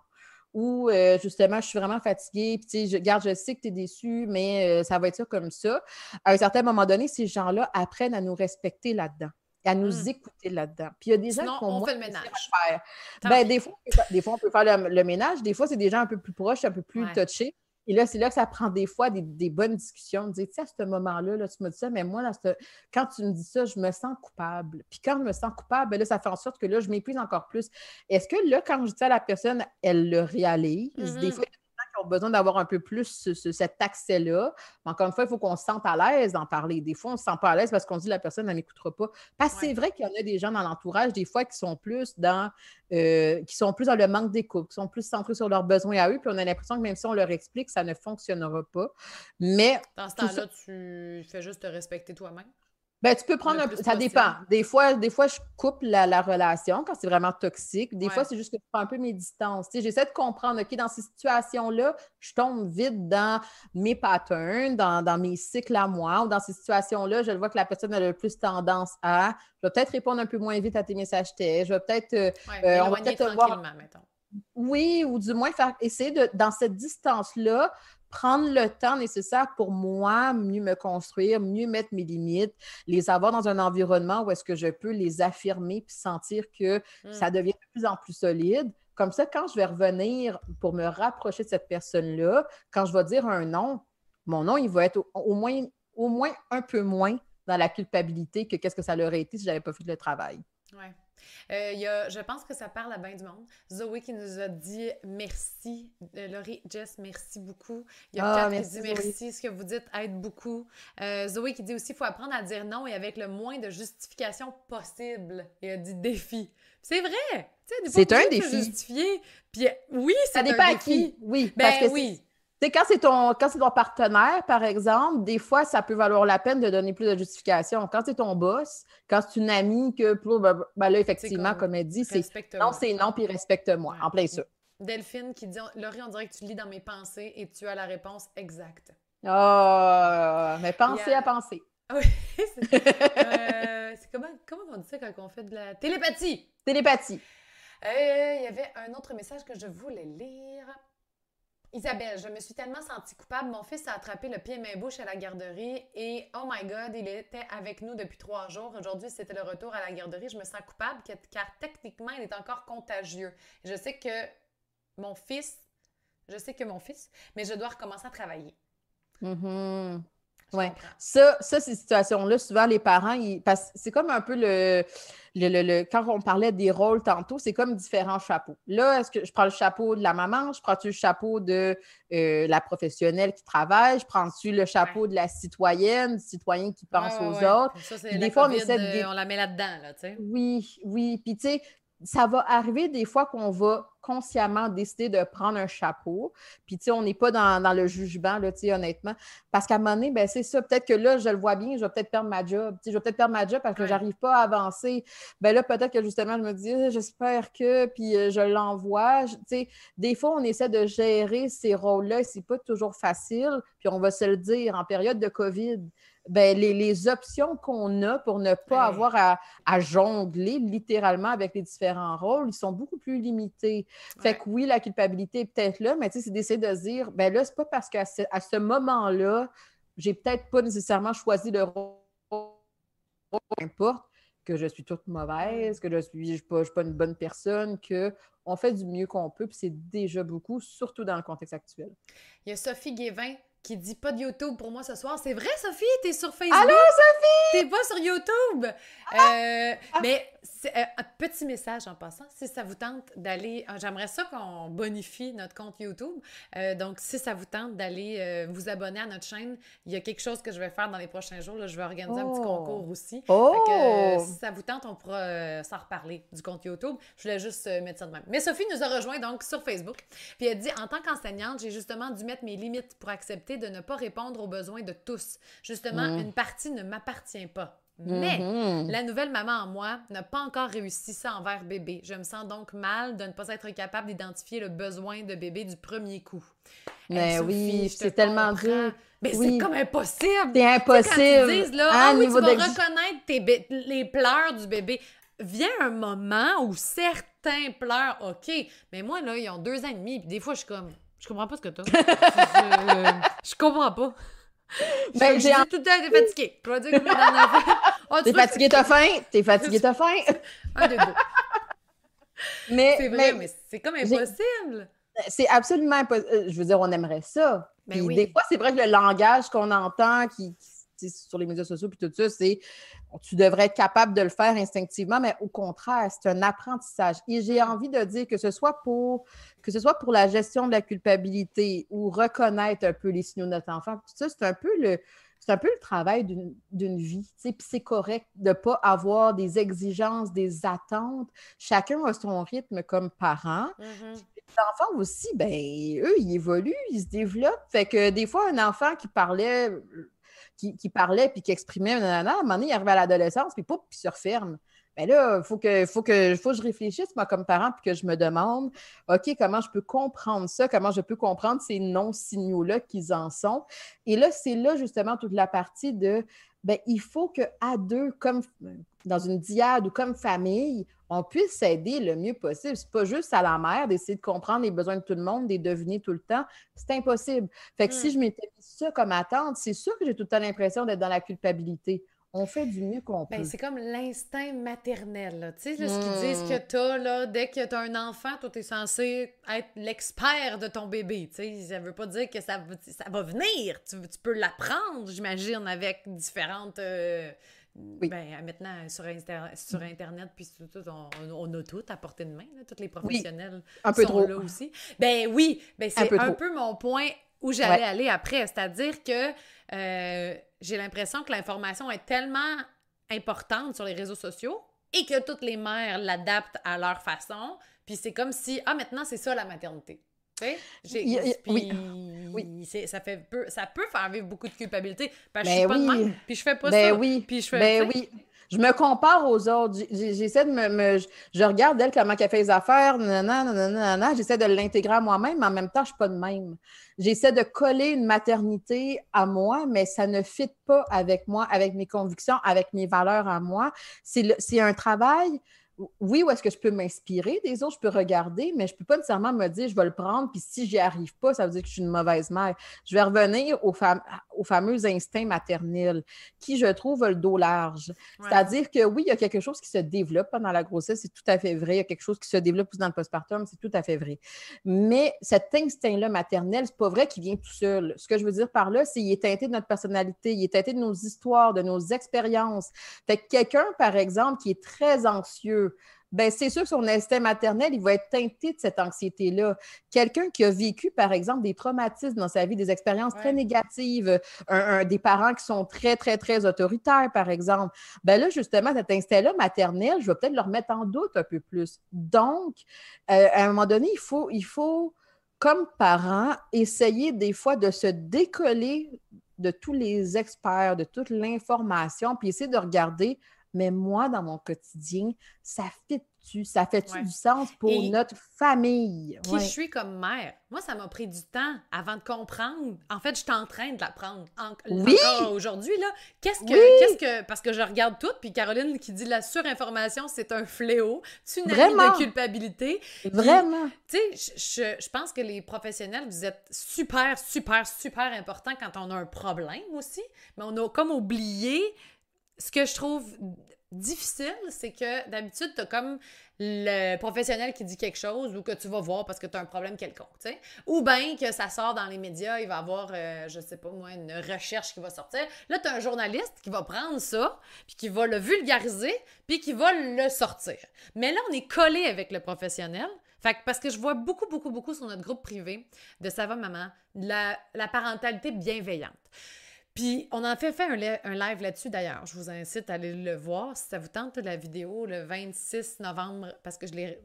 [SPEAKER 2] Ou euh, justement, je suis vraiment fatiguée, puis je, garde, je sais que tu es déçu, mais euh, ça va être ça comme ça. À un certain moment donné, ces gens-là apprennent à nous respecter là-dedans à nous mmh. écouter là-dedans. Puis il y a des gens qui
[SPEAKER 1] font on fait le ménage.
[SPEAKER 2] Ben, des, fois, des fois, on peut faire le, ménage. Des fois, c'est des gens un peu plus proches, un peu plus touchés. Et là, c'est là que ça prend des fois des, bonnes discussions. De dire, tu sais, à ce moment-là, là, tu me dis ça, mais moi, quand tu me dis ça, je me sens coupable. Puis quand je me sens coupable, ben là, ça fait en sorte que là, je m'épuise encore plus. Est-ce que là, quand je dis à la personne, elle le réalise? Des mm-hmm. fois, ont besoin d'avoir un peu plus cet accès-là. Encore une fois, il faut qu'on se sente à l'aise d'en parler. Des fois, on ne se sent pas à l'aise parce qu'on dit la personne ne m'écoutera pas. Parce que c'est vrai qu'il y en a des gens dans l'entourage, des fois, qui sont plus dans euh, qui sont plus dans le manque d'écoute, qui sont plus centrés sur leurs besoins à eux, puis on a l'impression que même si on leur explique, ça ne fonctionnera pas. Mais.
[SPEAKER 1] Dans ce temps-là, tu fais juste te respecter toi-même?
[SPEAKER 2] Ben, tu peux prendre un peu. Ça dépend. Des fois, des fois, je coupe la, relation quand c'est vraiment toxique. Des fois, c'est juste que je prends un peu mes distances. J'essaie de comprendre, OK, dans ces situations-là, je tombe vite dans mes patterns, dans, mes cycles à moi, ou dans ces situations-là, je vois que la personne a le plus tendance à. Je vais peut-être répondre un peu moins vite à tes messages textes. Je vais peut-être. Euh,
[SPEAKER 1] euh, on va peut-être voir.
[SPEAKER 2] Oui, ou du moins faire essayer de, dans cette distance-là, prendre le temps nécessaire pour moi, mieux me construire, mieux mettre mes limites, les avoir dans un environnement où est-ce que je peux les affirmer puis sentir que hmm. ça devient de plus en plus solide. Comme ça, quand je vais revenir pour me rapprocher de cette personne-là, quand je vais dire un nom, mon nom, il va être au, moins, au moins un peu moins dans la culpabilité que qu'est-ce que ça aurait été si je n'avais pas fait le travail.
[SPEAKER 1] Ouais. Euh, y a, je pense que ça parle à bien du monde. Zoé qui nous a dit merci. Euh, Laurie, Jess, merci beaucoup. Il y a ah, qui dit merci. Ce que vous dites aide beaucoup. Euh, Zoé qui dit aussi il faut apprendre à dire non et avec le moins de justification possible. Et elle dit défi. C'est vrai.
[SPEAKER 2] C'est un défi.
[SPEAKER 1] Justifier. Puis oui, c'est un
[SPEAKER 2] défi. Ça dépend à qui. Oui,
[SPEAKER 1] ben, parce que oui
[SPEAKER 2] quand c'est ton, quand c'est ton partenaire, par exemple, des fois, ça peut valoir la peine de donner plus de justification. Quand c'est ton boss, quand c'est une amie que, ben, ben là, effectivement, comme, elle dit, c'est non, c'est non, puis respecte-moi, en plein ça.
[SPEAKER 1] Delphine qui dit Laurie, on dirait que tu lis dans mes pensées et tu as la réponse exacte.
[SPEAKER 2] Ah, mais penser à penser.
[SPEAKER 1] Oui, euh, c'est comment, comment on dit ça quand on fait de la télépathie?
[SPEAKER 2] Télépathie.
[SPEAKER 1] Euh, il y avait un autre message que je voulais lire. Isabelle, je me suis tellement sentie coupable. Mon fils a attrapé le pied main bouche à la garderie et oh my god, il était avec nous depuis trois jours. Aujourd'hui, c'était le retour à la garderie. Je me sens coupable car techniquement, il est encore contagieux. Je sais que mon fils, je sais que mon fils, mais je dois recommencer à travailler.
[SPEAKER 2] Mm-hmm. Oui. Ça, ça, ces situations-là, souvent, les parents, c'est comme un peu le, le, Quand on parlait des rôles tantôt, c'est comme différents chapeaux. Là, est-ce que je prends le chapeau de la maman? Je prends-tu le chapeau de euh, la professionnelle qui travaille? Je prends-tu le chapeau de la citoyenne, du citoyen qui pense aux autres?
[SPEAKER 1] des fois, on essaie de... On la met là-dedans, là, tu sais.
[SPEAKER 2] Oui, oui. Puis, tu sais, ça va arriver des fois qu'on va consciemment décider de prendre un chapeau. Puis, tu sais, on n'est pas dans, le jugement, là, tu sais, honnêtement. Parce qu'à un moment donné, ben, c'est ça. Peut-être que là, je le vois bien, je vais peut-être perdre ma job. Tu sais, je vais peut-être perdre ma job parce que je j'arrive pas à avancer. Ben là, peut-être que justement, je me dis, ah, j'espère que, puis euh, je l'envoie. Tu sais, des fois, on essaie de gérer ces rôles-là c'est pas toujours facile. Puis, on va se le dire, en période de COVID, ben, les, options qu'on a pour ne pas avoir à, jongler littéralement avec les différents rôles, ils sont beaucoup plus limités. Fait que oui, la culpabilité est peut-être là, mais c'est d'essayer de se dire, ben là, c'est pas parce qu'à ce, ce moment-là, j'ai peut-être pas nécessairement choisi le rôle, peu importe, que je suis toute mauvaise, que je suis, je suis, pas, suis pas une bonne personne, que on fait du mieux qu'on peut, puis c'est déjà beaucoup, surtout dans le contexte actuel.
[SPEAKER 1] Il y a Sophie Guévin qui dit pas de YouTube pour moi ce soir. C'est vrai, Sophie? T'es sur Facebook?
[SPEAKER 2] Allô, Sophie?
[SPEAKER 1] T'es pas sur YouTube? Ah! Euh, ah! Mais euh, un petit message en passant. Si ça vous tente d'aller... Euh, j'aimerais ça qu'on bonifie notre compte YouTube. donc, si ça vous tente d'aller vous abonner à notre chaîne, il y a quelque chose que je vais faire dans les prochains jours. Là, je vais organiser un petit oh! concours aussi.
[SPEAKER 2] Oh!
[SPEAKER 1] si ça vous tente, on pourra s'en reparler du compte YouTube. Je voulais juste mettre ça de même. Mais Sophie nous a rejoint donc sur Facebook. Puis elle dit, en tant qu'enseignante, j'ai justement dû mettre mes limites pour accepter de ne pas répondre aux besoins de tous. Justement, mm. une partie ne m'appartient pas. Mais mm-hmm. la nouvelle maman en moi n'a pas encore réussi ça envers bébé. Je me sens donc mal de ne pas être capable d'identifier le besoin de bébé du premier coup.
[SPEAKER 2] Mais oui, c'est tellement dur.
[SPEAKER 1] Mais c'est comme impossible.
[SPEAKER 2] C'est impossible.
[SPEAKER 1] Quand ils là, ah, oui, tu vas reconnaître tes les pleurs du bébé. Vient un moment où certains pleurent, OK. Mais moi, là, ils ont deux ans et demi, puis des fois, je suis comme, je comprends pas ce que t'as. je, je comprends pas. Ben, j'ai tout le temps été fatiguée. Je dire comme
[SPEAKER 2] oh, T'es fatigué, t'as faim? T'es fatigué, t'as faim?
[SPEAKER 1] Un de deux. Mais, c'est vrai, mais, c'est comme impossible.
[SPEAKER 2] C'est absolument impossible. Euh, je veux dire, on aimerait ça. Mais ben oui. Des fois, c'est vrai que le langage qu'on entend qui, sur les médias sociaux puis tout ça, c'est tu devrais être capable de le faire instinctivement, mais au contraire, c'est un apprentissage. Et j'ai envie de dire que ce soit pour que ce soit pour la gestion de la culpabilité ou reconnaître un peu les signaux de notre enfant, tout ça, c'est un peu le c'est un peu le travail d'une vie. Puis c'est correct de ne pas avoir des exigences, des attentes. Chacun a son rythme comme parent. Mm-hmm. Les enfants aussi, ben, eux, ils évoluent, ils se développent. Fait que des fois, un enfant qui parlait qui, parlait, puis qui exprimait, nanana, à un moment donné, il arrive à l'adolescence, puis pouf, il se referme. Mais ben là, il faut que, faut, que, faut que je réfléchisse, moi, comme parent, puis que je me demande, OK, comment je peux comprendre ça? Comment je peux comprendre ces non-signaux-là qu'ils en sont? Et là, c'est là, justement, toute la partie de, ben, il faut qu'à deux, comme dans une diade ou comme famille, on puisse s'aider le mieux possible. C'est pas juste à la mère d'essayer de comprendre les besoins de tout le monde, de deviner tout le temps. C'est impossible. Fait que si mm. je m'étais mis ça comme attente, c'est sûr que j'ai tout le temps l'impression d'être dans la culpabilité on fait du mieux qu'on ben,
[SPEAKER 1] peut. c'est comme l'instinct maternel. Tu sais, ce qu'ils disent que tu as, là, dès que tu as un enfant, toi, tu es censé être l'expert de ton bébé. Tu sais, ça veut pas dire que ça, ça va venir. Tu, peux l'apprendre, j'imagine, avec différentes. Euh, oui. Ben, maintenant, sur, sur Internet, puis tout, on, a tout à portée de main, là, tous les professionnels
[SPEAKER 2] un peu trop.
[SPEAKER 1] là aussi. Ben oui, ben, c'est un, peu, mon point où j'allais aller après. C'est-à-dire que euh, j'ai l'impression que l'information est tellement importante sur les réseaux sociaux et que toutes les mères l'adaptent à leur façon. Puis c'est comme si, ah, maintenant, c'est ça la maternité. Oui, oui. Ça, fait peu, ça peut faire vivre beaucoup de culpabilité. Parce que je suis ben pas de même, puis je fais pas
[SPEAKER 2] ben
[SPEAKER 1] ça.
[SPEAKER 2] Oui.
[SPEAKER 1] Puis je
[SPEAKER 2] fais, ben oui je me compare aux autres. J'essaie de me, je, regarde elle comment elle fait les affaires, J'essaie de l'intégrer à moi-même, mais en même temps, je ne suis pas de même. J'essaie de coller une maternité à moi, mais ça ne fit pas avec moi, avec mes convictions, avec mes valeurs à moi. C'est un travail oui, où est-ce que je peux m'inspirer des autres, je peux regarder, mais je ne peux pas nécessairement me dire je vais le prendre, puis si j'y arrive pas, ça veut dire que je suis une mauvaise mère. Je vais revenir au, fameux instinct maternel qui, je trouve, a le dos large. C'est-à-dire que oui, il y a quelque chose qui se développe pendant la grossesse, c'est tout à fait vrai. Il y a quelque chose qui se développe aussi dans le postpartum, c'est tout à fait vrai. Mais cet instinct-là maternel, c'est pas vrai qu'il vient tout seul. Ce que je veux dire par là, c'est qu'il est teinté de notre personnalité, il est teinté de nos histoires, de nos expériences. Fait que quelqu'un, par exemple, qui est très anxieux, ben c'est sûr que son instinct maternel, il va être teinté de cette anxiété-là. Quelqu'un qui a vécu, par exemple, des traumatismes dans sa vie, des expériences très négatives, des parents qui sont très, très, très autoritaires, par exemple, ben là, justement, cet instinct-là maternel, je vais peut-être le remettre en doute un peu plus. Donc, euh, à un moment donné, il faut, il faut, comme parent, essayer des fois de se décoller de tous les experts, de toute l'information, puis essayer de regarder mais moi, dans mon quotidien, ça fit tu ça fait-tu du sens pour notre famille?
[SPEAKER 1] Qui je suis comme mère. Moi, ça m'a pris du temps avant de comprendre. En fait, je suis en train de l'apprendre. oui. Aujourd'hui, là. Qu'est-ce que, qu'est-ce que. Parce que je regarde tout, puis Caroline qui dit la surinformation, c'est un fléau. Tu n'as de culpabilité.
[SPEAKER 2] Vraiment.
[SPEAKER 1] Tu sais, je, je pense que les professionnels, vous êtes super, super, super importants quand on a un problème aussi. Mais on a comme oublié ce que je trouve difficile, c'est que d'habitude, tu as comme le professionnel qui dit quelque chose ou que tu vas voir parce que tu as un problème quelconque, tu sais. Ou bien que ça sort dans les médias, il va y avoir, euh, je sais pas moi, une recherche qui va sortir. Là, tu as un journaliste qui va prendre ça, puis qui va le vulgariser, puis qui va le sortir. Mais là, on est collé avec le professionnel. Fait que, parce que je vois beaucoup, beaucoup, beaucoup sur notre groupe privé de Ça va maman, la parentalité bienveillante. Puis, on en fait fait un, live là-dessus d'ailleurs. Je vous incite à aller le voir si ça vous tente, la vidéo, le 26 novembre, parce que je l'ai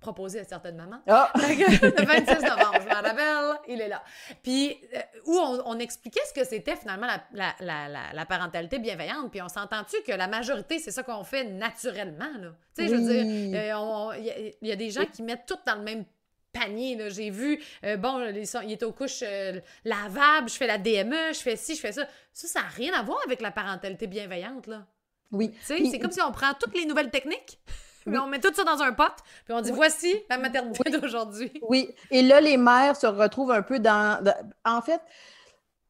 [SPEAKER 1] proposé à certaines mamans. Ah! le 26 novembre, je m'en rappelle, il est là. Puis, euh, où on, expliquait ce que c'était finalement la, la, parentalité bienveillante. Puis, on s'entend-tu que la majorité, c'est ça qu'on fait naturellement, là? Tu sais, je veux dire, euh, il y, a des gens qui mettent tout dans le même panier. J'ai vu, euh, bon, il est aux couches euh, lavables, je fais la DME, je fais ci, je fais ça. Ça, ça n'a rien à voir avec la parentalité bienveillante. Là.
[SPEAKER 2] Oui.
[SPEAKER 1] C'est comme si on prend toutes les nouvelles techniques. mais on met tout ça dans un pot, puis on dit voici la maternité d'aujourd'hui.
[SPEAKER 2] Oui, et là, les mères se retrouvent un peu dans en fait,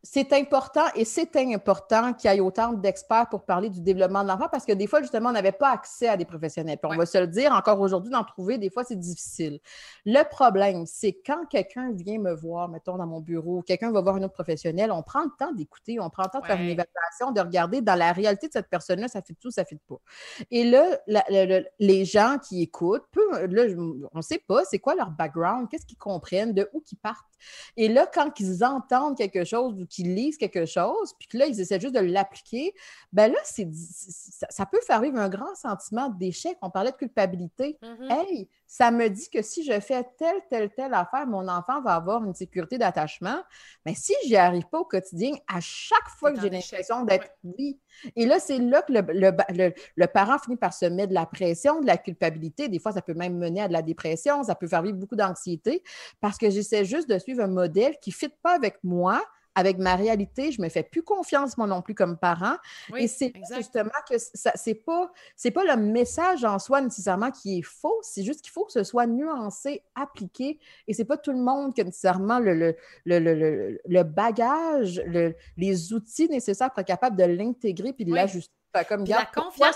[SPEAKER 2] c'est important et c'est important qu'il y ait autant d'experts pour parler du développement de l'enfant parce que des fois, justement, on n'avait pas accès à des professionnels. Puis on va se le dire, encore aujourd'hui, d'en trouver, des fois, c'est difficile. Le problème, c'est quand quelqu'un vient me voir, mettons, dans mon bureau, quelqu'un va voir un autre professionnel, on prend le temps d'écouter, on prend le temps de faire une évaluation, de regarder dans la réalité de cette personne-là, ça fait tout, ça fait pas. Et là, les gens qui écoutent, là, on ne sait pas c'est quoi leur background, qu'est-ce qu'ils comprennent, de où ils partent. Et là, quand ils entendent quelque chose qui lisent quelque chose, puis que là, ils essaient juste de l'appliquer, ben là, c'est, ça, peut faire vivre un grand sentiment d'échec. On parlait de culpabilité. Mm-hmm. Hey, ça me dit que si je fais telle, telle, telle affaire, mon enfant va avoir une sécurité d'attachement. Mais si je n'y arrive pas au quotidien, à chaque fois que j'ai l'impression d'être oui. Et là, c'est là que le, le, parent finit par se mettre de la pression, de la culpabilité. Des fois, ça peut même mener à de la dépression, ça peut faire vivre beaucoup d'anxiété parce que j'essaie juste de suivre un modèle qui ne fit pas avec moi, avec ma réalité, je me fais plus confiance moi non plus comme parent. et c'est justement que ça, c'est pas, c'est pas le message en soi nécessairement qui est faux, c'est juste qu'il faut que ce soit nuancé, appliqué. Et c'est pas tout le monde qui a nécessairement le, le, le, le bagage, les outils nécessaires pour être capable de l'intégrer puis de l'ajuster.
[SPEAKER 1] Comme, la confiance.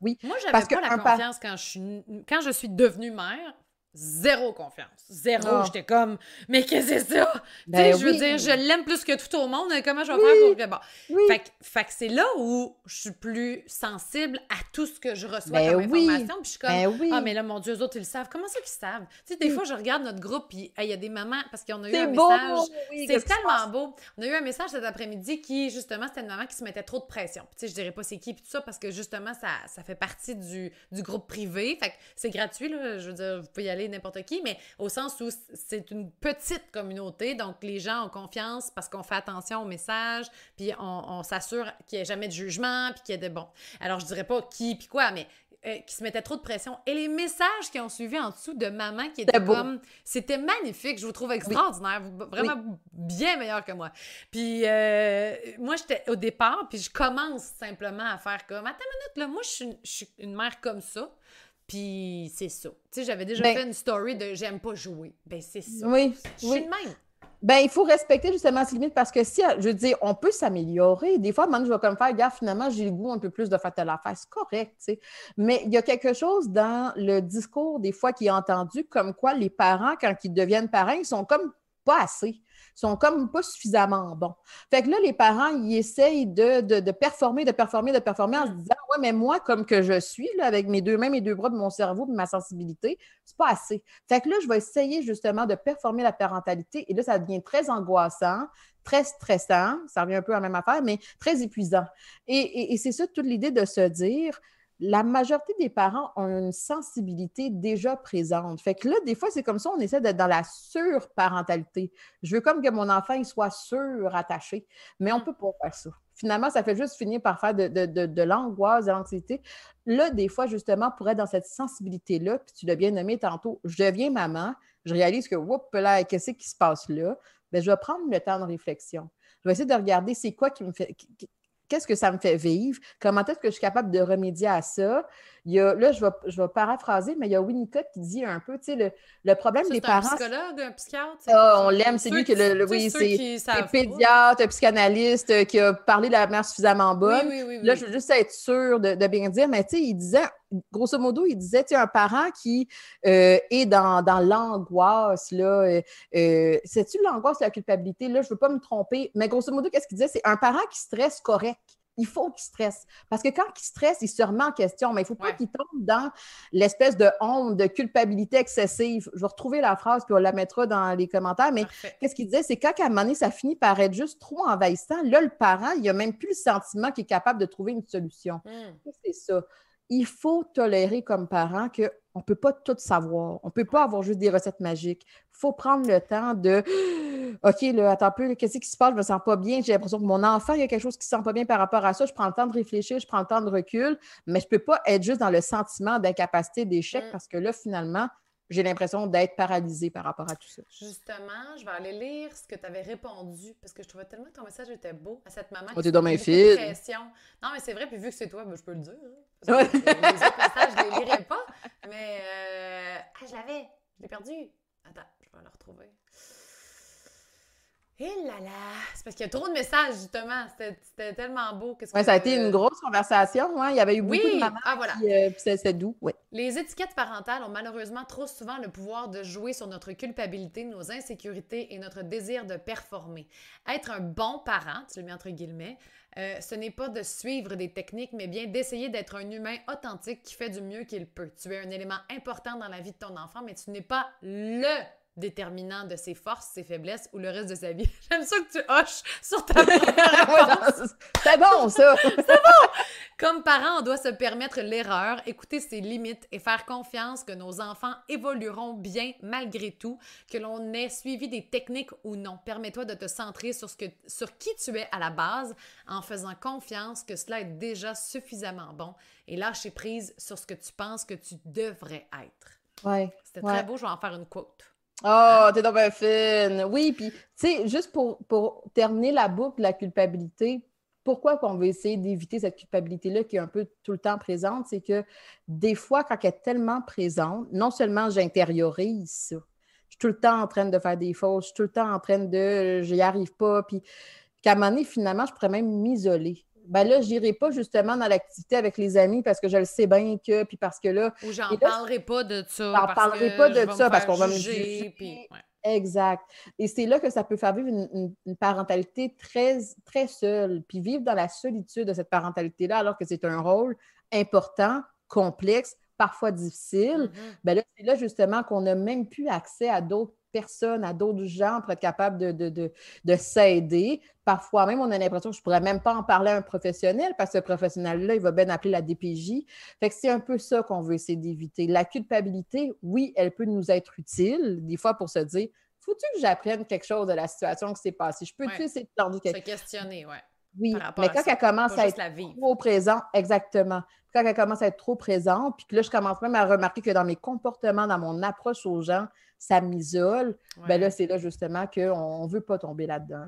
[SPEAKER 1] oui. Moi, j'avais pas la confiance quand je suis quand je suis devenue mère zéro confiance. Zéro. Ah. J'étais comme, mais qu'est-ce que c'est ça? Ben je veux dire, je l'aime plus que tout au monde. Comment je vais faire pour que. Bon. Fait, que c'est là où je suis plus sensible à tout ce que je reçois ben comme information. Puis je suis comme, ben ah, mais là, mon Dieu, eux autres, ils le savent. Comment ça qu'ils savent? Tu sais, des fois, je regarde notre groupe, puis il y a des mamans, parce qu'on a eu un message. c'est tellement beau. On a eu un message cet après-midi qui, justement, c'était une maman qui se mettait trop de pression. Puis, tu sais, je dirais pas c'est qui, puis tout ça, parce que justement, ça, ça fait partie du, du groupe privé. Fait que c'est gratuit, là. Je veux dire, vous pouvez y aller n'importe qui, mais au sens où c'est une petite communauté, donc les gens ont confiance parce qu'on fait attention aux messages, puis on, s'assure qu'il n'y ait jamais de jugement, puis qu'il y ait de bon. Alors je dirais pas qui puis quoi, mais euh, qui se mettait trop de pression. Et les messages qui ont suivi en dessous de maman qui étaient comme. C'était magnifique, je vous trouve extraordinaire, vraiment bien meilleur que moi. Puis euh, moi, j'étais au départ, puis je commence simplement à faire comme Attends une minute, là, moi, je suis une mère comme ça. Puis c'est ça. Tu sais, j'avais déjà ben fait une story de j'aime pas jouer. Ben c'est ça.
[SPEAKER 2] Oui. Je suis de même. Ben, il faut respecter justement ces limites parce que si, je veux dire, on peut s'améliorer. Des fois, moi, je vais comme faire, gars, finalement, j'ai le goût un peu plus de faire telle affaire. C'est correct, tu sais. Mais il y a quelque chose dans le discours, des fois, qui est entendu, comme quoi les parents, quand ils deviennent parents, ils sont comme pas assez sont comme pas suffisamment bons. Fait que là, les parents, ils essayent de, de, performer, de performer, de performer en se disant Ouais, mais moi, comme que je suis, là, avec mes deux mains, mes deux bras, mon cerveau, ma sensibilité, c'est pas assez. Fait que là, je vais essayer justement de performer la parentalité et là, ça devient très angoissant, très stressant, ça revient un peu à la même affaire, mais très épuisant. et c'est ça toute l'idée de se dire la majorité des parents ont une sensibilité déjà présente. Fait que là, des fois, c'est comme ça, on essaie d'être dans la surparentalité. Je veux comme que mon enfant il soit surattaché, mais on ne mm. peut pas faire ça. Finalement, ça fait juste finir par faire de, de, l'angoisse, de l'anxiété. Là, des fois, justement, pour être dans cette sensibilité-là, puis tu l'as bien nommé tantôt, je deviens maman, je réalise que, oups, là, qu'est-ce qui se passe là? Bien, je vais prendre le temps de réflexion. Je vais essayer de regarder c'est quoi qui me fait, qu'est-ce que ça me fait vivre, comment est-ce que je suis capable de remédier à ça? Il y a, là, je vais, je vais paraphraser, mais il y a Winnicott qui dit un peu, tu sais, le, le problème des parents.
[SPEAKER 1] un psychologue, un psychiatre?
[SPEAKER 2] Ah, on l'aime, c'est lui qui, le, oui, c'est pédiatre, un psychanalyste euh, qui a parlé de la mère suffisamment bonne.
[SPEAKER 1] Oui, oui, oui,
[SPEAKER 2] là, je veux juste être sûre de, de bien dire, mais tu sais, il disait, grosso modo, il disait, tu sais, un parent qui euh, est dans, dans l'angoisse, là, euh, euh c'est-tu l'angoisse, la culpabilité? Là, je ne veux pas me tromper, mais grosso modo, qu'est-ce qu'il disait? C'est un parent qui stresse correct il faut qu'il stresse. Parce que quand il stresse, il se remet en question, mais il ne faut pas qu'il tombe dans l'espèce de honte, de culpabilité excessive. Je vais retrouver la phrase, puis on la mettra dans les commentaires, mais qu'est-ce qu'il disait? C'est quand à un moment donné, ça finit par être juste trop envahissant, là, le parent, il n'a même plus le sentiment qu'il est capable de trouver une solution. Hmm. C'est ça. Il faut tolérer comme parent que on ne peut pas tout savoir. On ne peut pas avoir juste des recettes magiques. Il faut prendre le temps de OK, là, attends un peu, qu'est-ce qui se passe? Je ne me sens pas bien. J'ai l'impression que mon enfant, il y a quelque chose qui ne se sent pas bien par rapport à ça. Je prends le temps de réfléchir, je prends le temps de recul, mais je ne peux pas être juste dans le sentiment d'incapacité, d'échec, mm. parce que là, finalement, j'ai l'impression d'être paralysée par rapport à tout ça.
[SPEAKER 1] Justement, je vais aller lire ce que tu avais répondu parce que je trouvais tellement que ton message était beau à cette maman.
[SPEAKER 2] Oh, t'es dans mes fils.
[SPEAKER 1] Non, mais c'est vrai, puis vu que c'est toi, ben, je peux le dire. Hein, les autres je ne les lirai pas. Mais, euh... ah, je l'avais, je l'ai perdu. Attends, je vais le retrouver. Eh là là! C'est parce qu'il y a trop de messages, justement. C'était tellement beau.
[SPEAKER 2] Que ouais, ça a été une grosse conversation. Hein? Il y avait eu beaucoup de mamans. Ah, voilà. Euh, c'est doux. Ouais.
[SPEAKER 1] Les étiquettes parentales ont malheureusement trop souvent le pouvoir de jouer sur notre culpabilité, nos insécurités et notre désir de performer. Être un bon parent, tu le mets entre guillemets, euh, ce n'est pas de suivre des techniques, mais bien d'essayer d'être un humain authentique qui fait du mieux qu'il peut. Tu es un élément important dans la vie de ton enfant, mais tu n'es pas le déterminant de ses forces, ses faiblesses ou le reste de sa vie? J'aime ça que tu hoches sur ta
[SPEAKER 2] C'est bon, ça!
[SPEAKER 1] C'est bon! Comme parent, on doit se permettre l'erreur, écouter ses limites et faire confiance que nos enfants évolueront bien malgré tout, que l'on ait suivi des techniques ou non. Permets-toi de te centrer sur, ce que, sur qui tu es à la base en faisant confiance que cela est déjà suffisamment bon et lâcher prise sur ce que tu penses que tu devrais être.
[SPEAKER 2] Ouais.
[SPEAKER 1] C'était très beau, je vais en faire une quote.
[SPEAKER 2] Oh, t'es donc bien fine. Oui, puis, tu sais, juste pour, pour terminer la boucle de la culpabilité, pourquoi qu'on veut essayer d'éviter cette culpabilité-là qui est un peu tout le temps présente, c'est que des fois, quand elle est tellement présente, non seulement j'intériorise ça, je suis tout le temps en train de faire des fausses, je suis tout le temps en train de j'y arrive pas, puis qu'à un moment donné, finalement, je pourrais même m'isoler ben là, je n'irai pas justement dans l'activité avec les amis parce que je le sais bien que, puis parce que là.
[SPEAKER 1] Ou j'en parlerai pas de ça.
[SPEAKER 2] J'en parlerai pas de ça parce qu'on va me juger. Exact. Et c'est là que ça peut faire vivre une, parentalité très, très seule, puis vivre dans la solitude de cette parentalité-là, alors que c'est un rôle important, complexe, parfois difficile. Mm-hmm. ben là, c'est là justement qu'on n'a même plus accès à d'autres personnes, à d'autres gens pour être capable de, de, s'aider. Parfois même, on a l'impression que je ne pourrais même pas en parler à un professionnel parce que ce professionnel-là, il va bien appeler la DPJ. Fait que c'est un peu ça qu'on veut essayer d'éviter. La culpabilité, oui, elle peut nous être utile, des fois pour se dire faut-tu que j'apprenne quelque chose de la situation qui s'est passée? Je peux-tu essayer de
[SPEAKER 1] quelque chose? Se questionner, oui.
[SPEAKER 2] Oui, mais quand elle commence à être trop présente, exactement. Quand elle commence à être trop présente, puis que là, je commence même à remarquer que dans mes comportements, dans mon approche aux gens, ça m'isole, ben là, c'est là justement qu'on ne veut pas tomber là-dedans.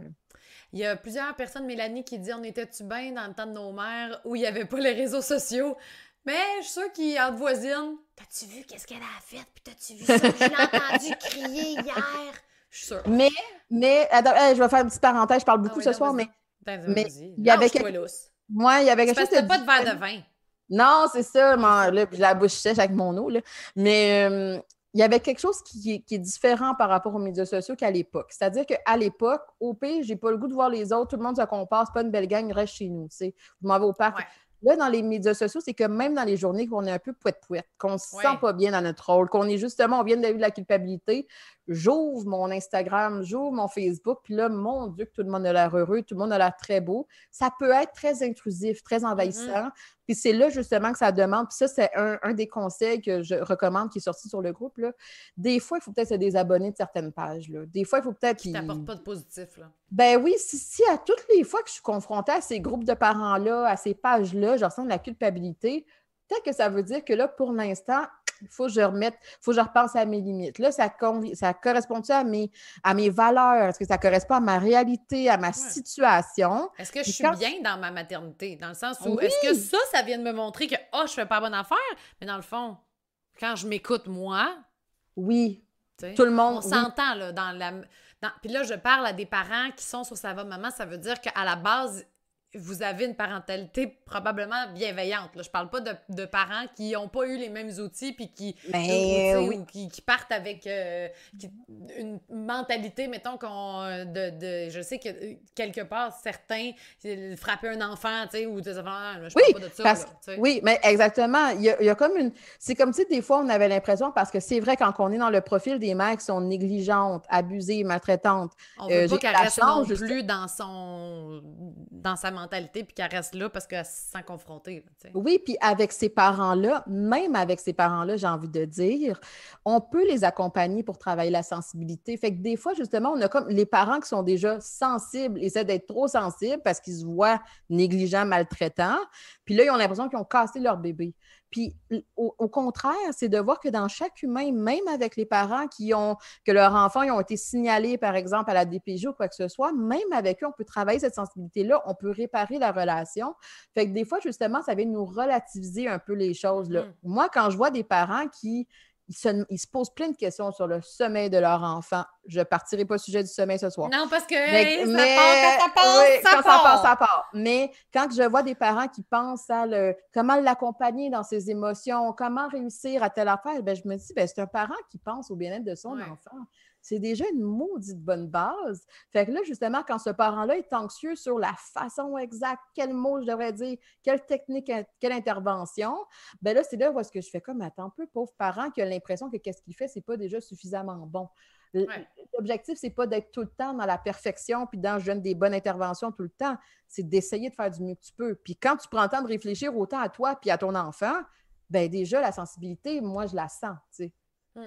[SPEAKER 1] Il y a plusieurs personnes, Mélanie, qui disent On était-tu bien dans le temps de nos mères où il n'y avait pas les réseaux sociaux? Mais je suis sûre qu'ils en voisinent. T'as-tu vu qu'est-ce qu'elle a fait? Puis t'as-tu vu ça? Je l'ai entendu crier hier. Je suis sûre.
[SPEAKER 2] Mais, mais, je vais faire une petite parenthèse, je parle beaucoup ah ce soir, mais. mais il y avait quelque... Moi, il y avait quelque chose.
[SPEAKER 1] Parce que pas de verre de vin.
[SPEAKER 2] Non, c'est ça. Là, la bouche sèche avec mon eau. Là. Mais euh, il y avait quelque chose qui, est différent par rapport aux médias sociaux qu'à l'époque. C'est-à-dire qu'à l'époque, au pays, j'ai pas le goût de voir les autres, tout le monde se compare, c'est pas une belle gang, reste chez nous. Vous m'en vais au parc. Là, dans les médias sociaux, c'est que même dans les journées qu'on est un peu pouette-pouette, qu'on ne se sent pas bien dans notre rôle, qu'on est justement, on vient de la culpabilité, j'ouvre mon Instagram, j'ouvre mon Facebook, puis là, mon Dieu, que tout le monde a l'air heureux, tout le monde a l'air très beau. Ça peut être très intrusif, très mm-hmm. envahissant. Puis c'est là, justement, que ça demande. Puis ça, c'est un, des conseils que je recommande qui est sorti sur le groupe. Là. Des fois, il faut peut-être se désabonner de certaines pages. Là. Des fois, il faut peut-être.
[SPEAKER 1] Qui t'apportent pas de positif. Là.
[SPEAKER 2] Ben oui, si, si, à toutes les fois que je suis confrontée à ces groupes de parents-là, à ces pages-là, je ressens de la culpabilité, peut-être que ça veut dire que là, pour l'instant, il faut que je remette, faut que je repense à mes limites. Là, ça, ça correspond-tu à mes, à mes valeurs? Est-ce que ça correspond à ma réalité, à ma situation?
[SPEAKER 1] Est-ce que je suis bien dans ma maternité? Dans le sens où, est-ce que ça, ça vient de me montrer que, oh, je fais pas bonne affaire? Mais dans le fond, quand je m'écoute moi...
[SPEAKER 2] Oui, tout le monde...
[SPEAKER 1] On s'entend, là, dans la... Puis là, je parle à des parents qui sont sur Ça va maman, ça veut dire qu'à la base, vous avez une parentalité probablement bienveillante. Là. Je parle pas de, parents qui n'ont pas eu les mêmes outils puis qui,
[SPEAKER 2] ben,
[SPEAKER 1] qui, partent avec euh, une mentalité, mettons, qu'on, de, de, Je sais que quelque part, certains frapper un enfant, tu sais, ou des enfants, je oui, parle pas de ça.
[SPEAKER 2] oui, mais exactement. Il y, a, il y a comme une... C'est comme si des fois, on avait l'impression, parce que c'est vrai, quand on est dans le profil des mères qui sont négligentes, abusées, maltraitantes...
[SPEAKER 1] On veut euh, pas qu'elle reste non plus dans, son, dans sa mentalité qu'elle reste là parce qu'elle se sent
[SPEAKER 2] oui, puis avec ces parents-là, même avec ces parents-là, j'ai envie de dire, on peut les accompagner pour travailler la sensibilité. Fait que des fois, justement, on a comme les parents qui sont déjà sensibles, essaient d'être trop sensibles parce qu'ils se voient négligents, maltraitants. Puis là, ils ont l'impression qu'ils ont cassé leur bébé. Puis au, contraire, c'est de voir que dans chaque humain, même avec les parents qui ont, que leurs enfants ont été signalés, par exemple, à la DPJ ou quoi que ce soit, même avec eux, on peut travailler cette sensibilité-là, on peut réparer la relation. Fait que des fois, justement, ça vient nous relativiser un peu les choses. Là. Mm. Moi, quand je vois des parents qui ils se, posent plein de questions sur le sommeil de leur enfant. Je ne partirai pas au sujet du sommeil ce soir.
[SPEAKER 1] Non, parce que mais, ça, part, quand ça
[SPEAKER 2] ça, part. ça part. Mais quand je vois des parents qui pensent à le, comment l'accompagner dans ses émotions, comment réussir à telle affaire, ben, je me dis, ben, c'est un parent qui pense au bien-être de son enfant c'est déjà une maudite bonne base. Fait que là, justement, quand ce parent-là est anxieux sur la façon exacte, quel mot je devrais dire, quelle technique, quelle intervention, ben là, c'est là où est-ce que je fais comme, attends un peu, pauvre parent qui a l'impression que qu'est-ce qu'il fait, c'est pas déjà suffisamment bon. L'objectif, c'est pas d'être tout le temps dans la perfection puis dans je donne des bonnes interventions tout le temps. C'est d'essayer de faire du mieux que tu peux. Puis quand tu prends le temps de réfléchir autant à toi puis à ton enfant, ben déjà, la sensibilité, moi, je la sens, tu
[SPEAKER 1] Hmm.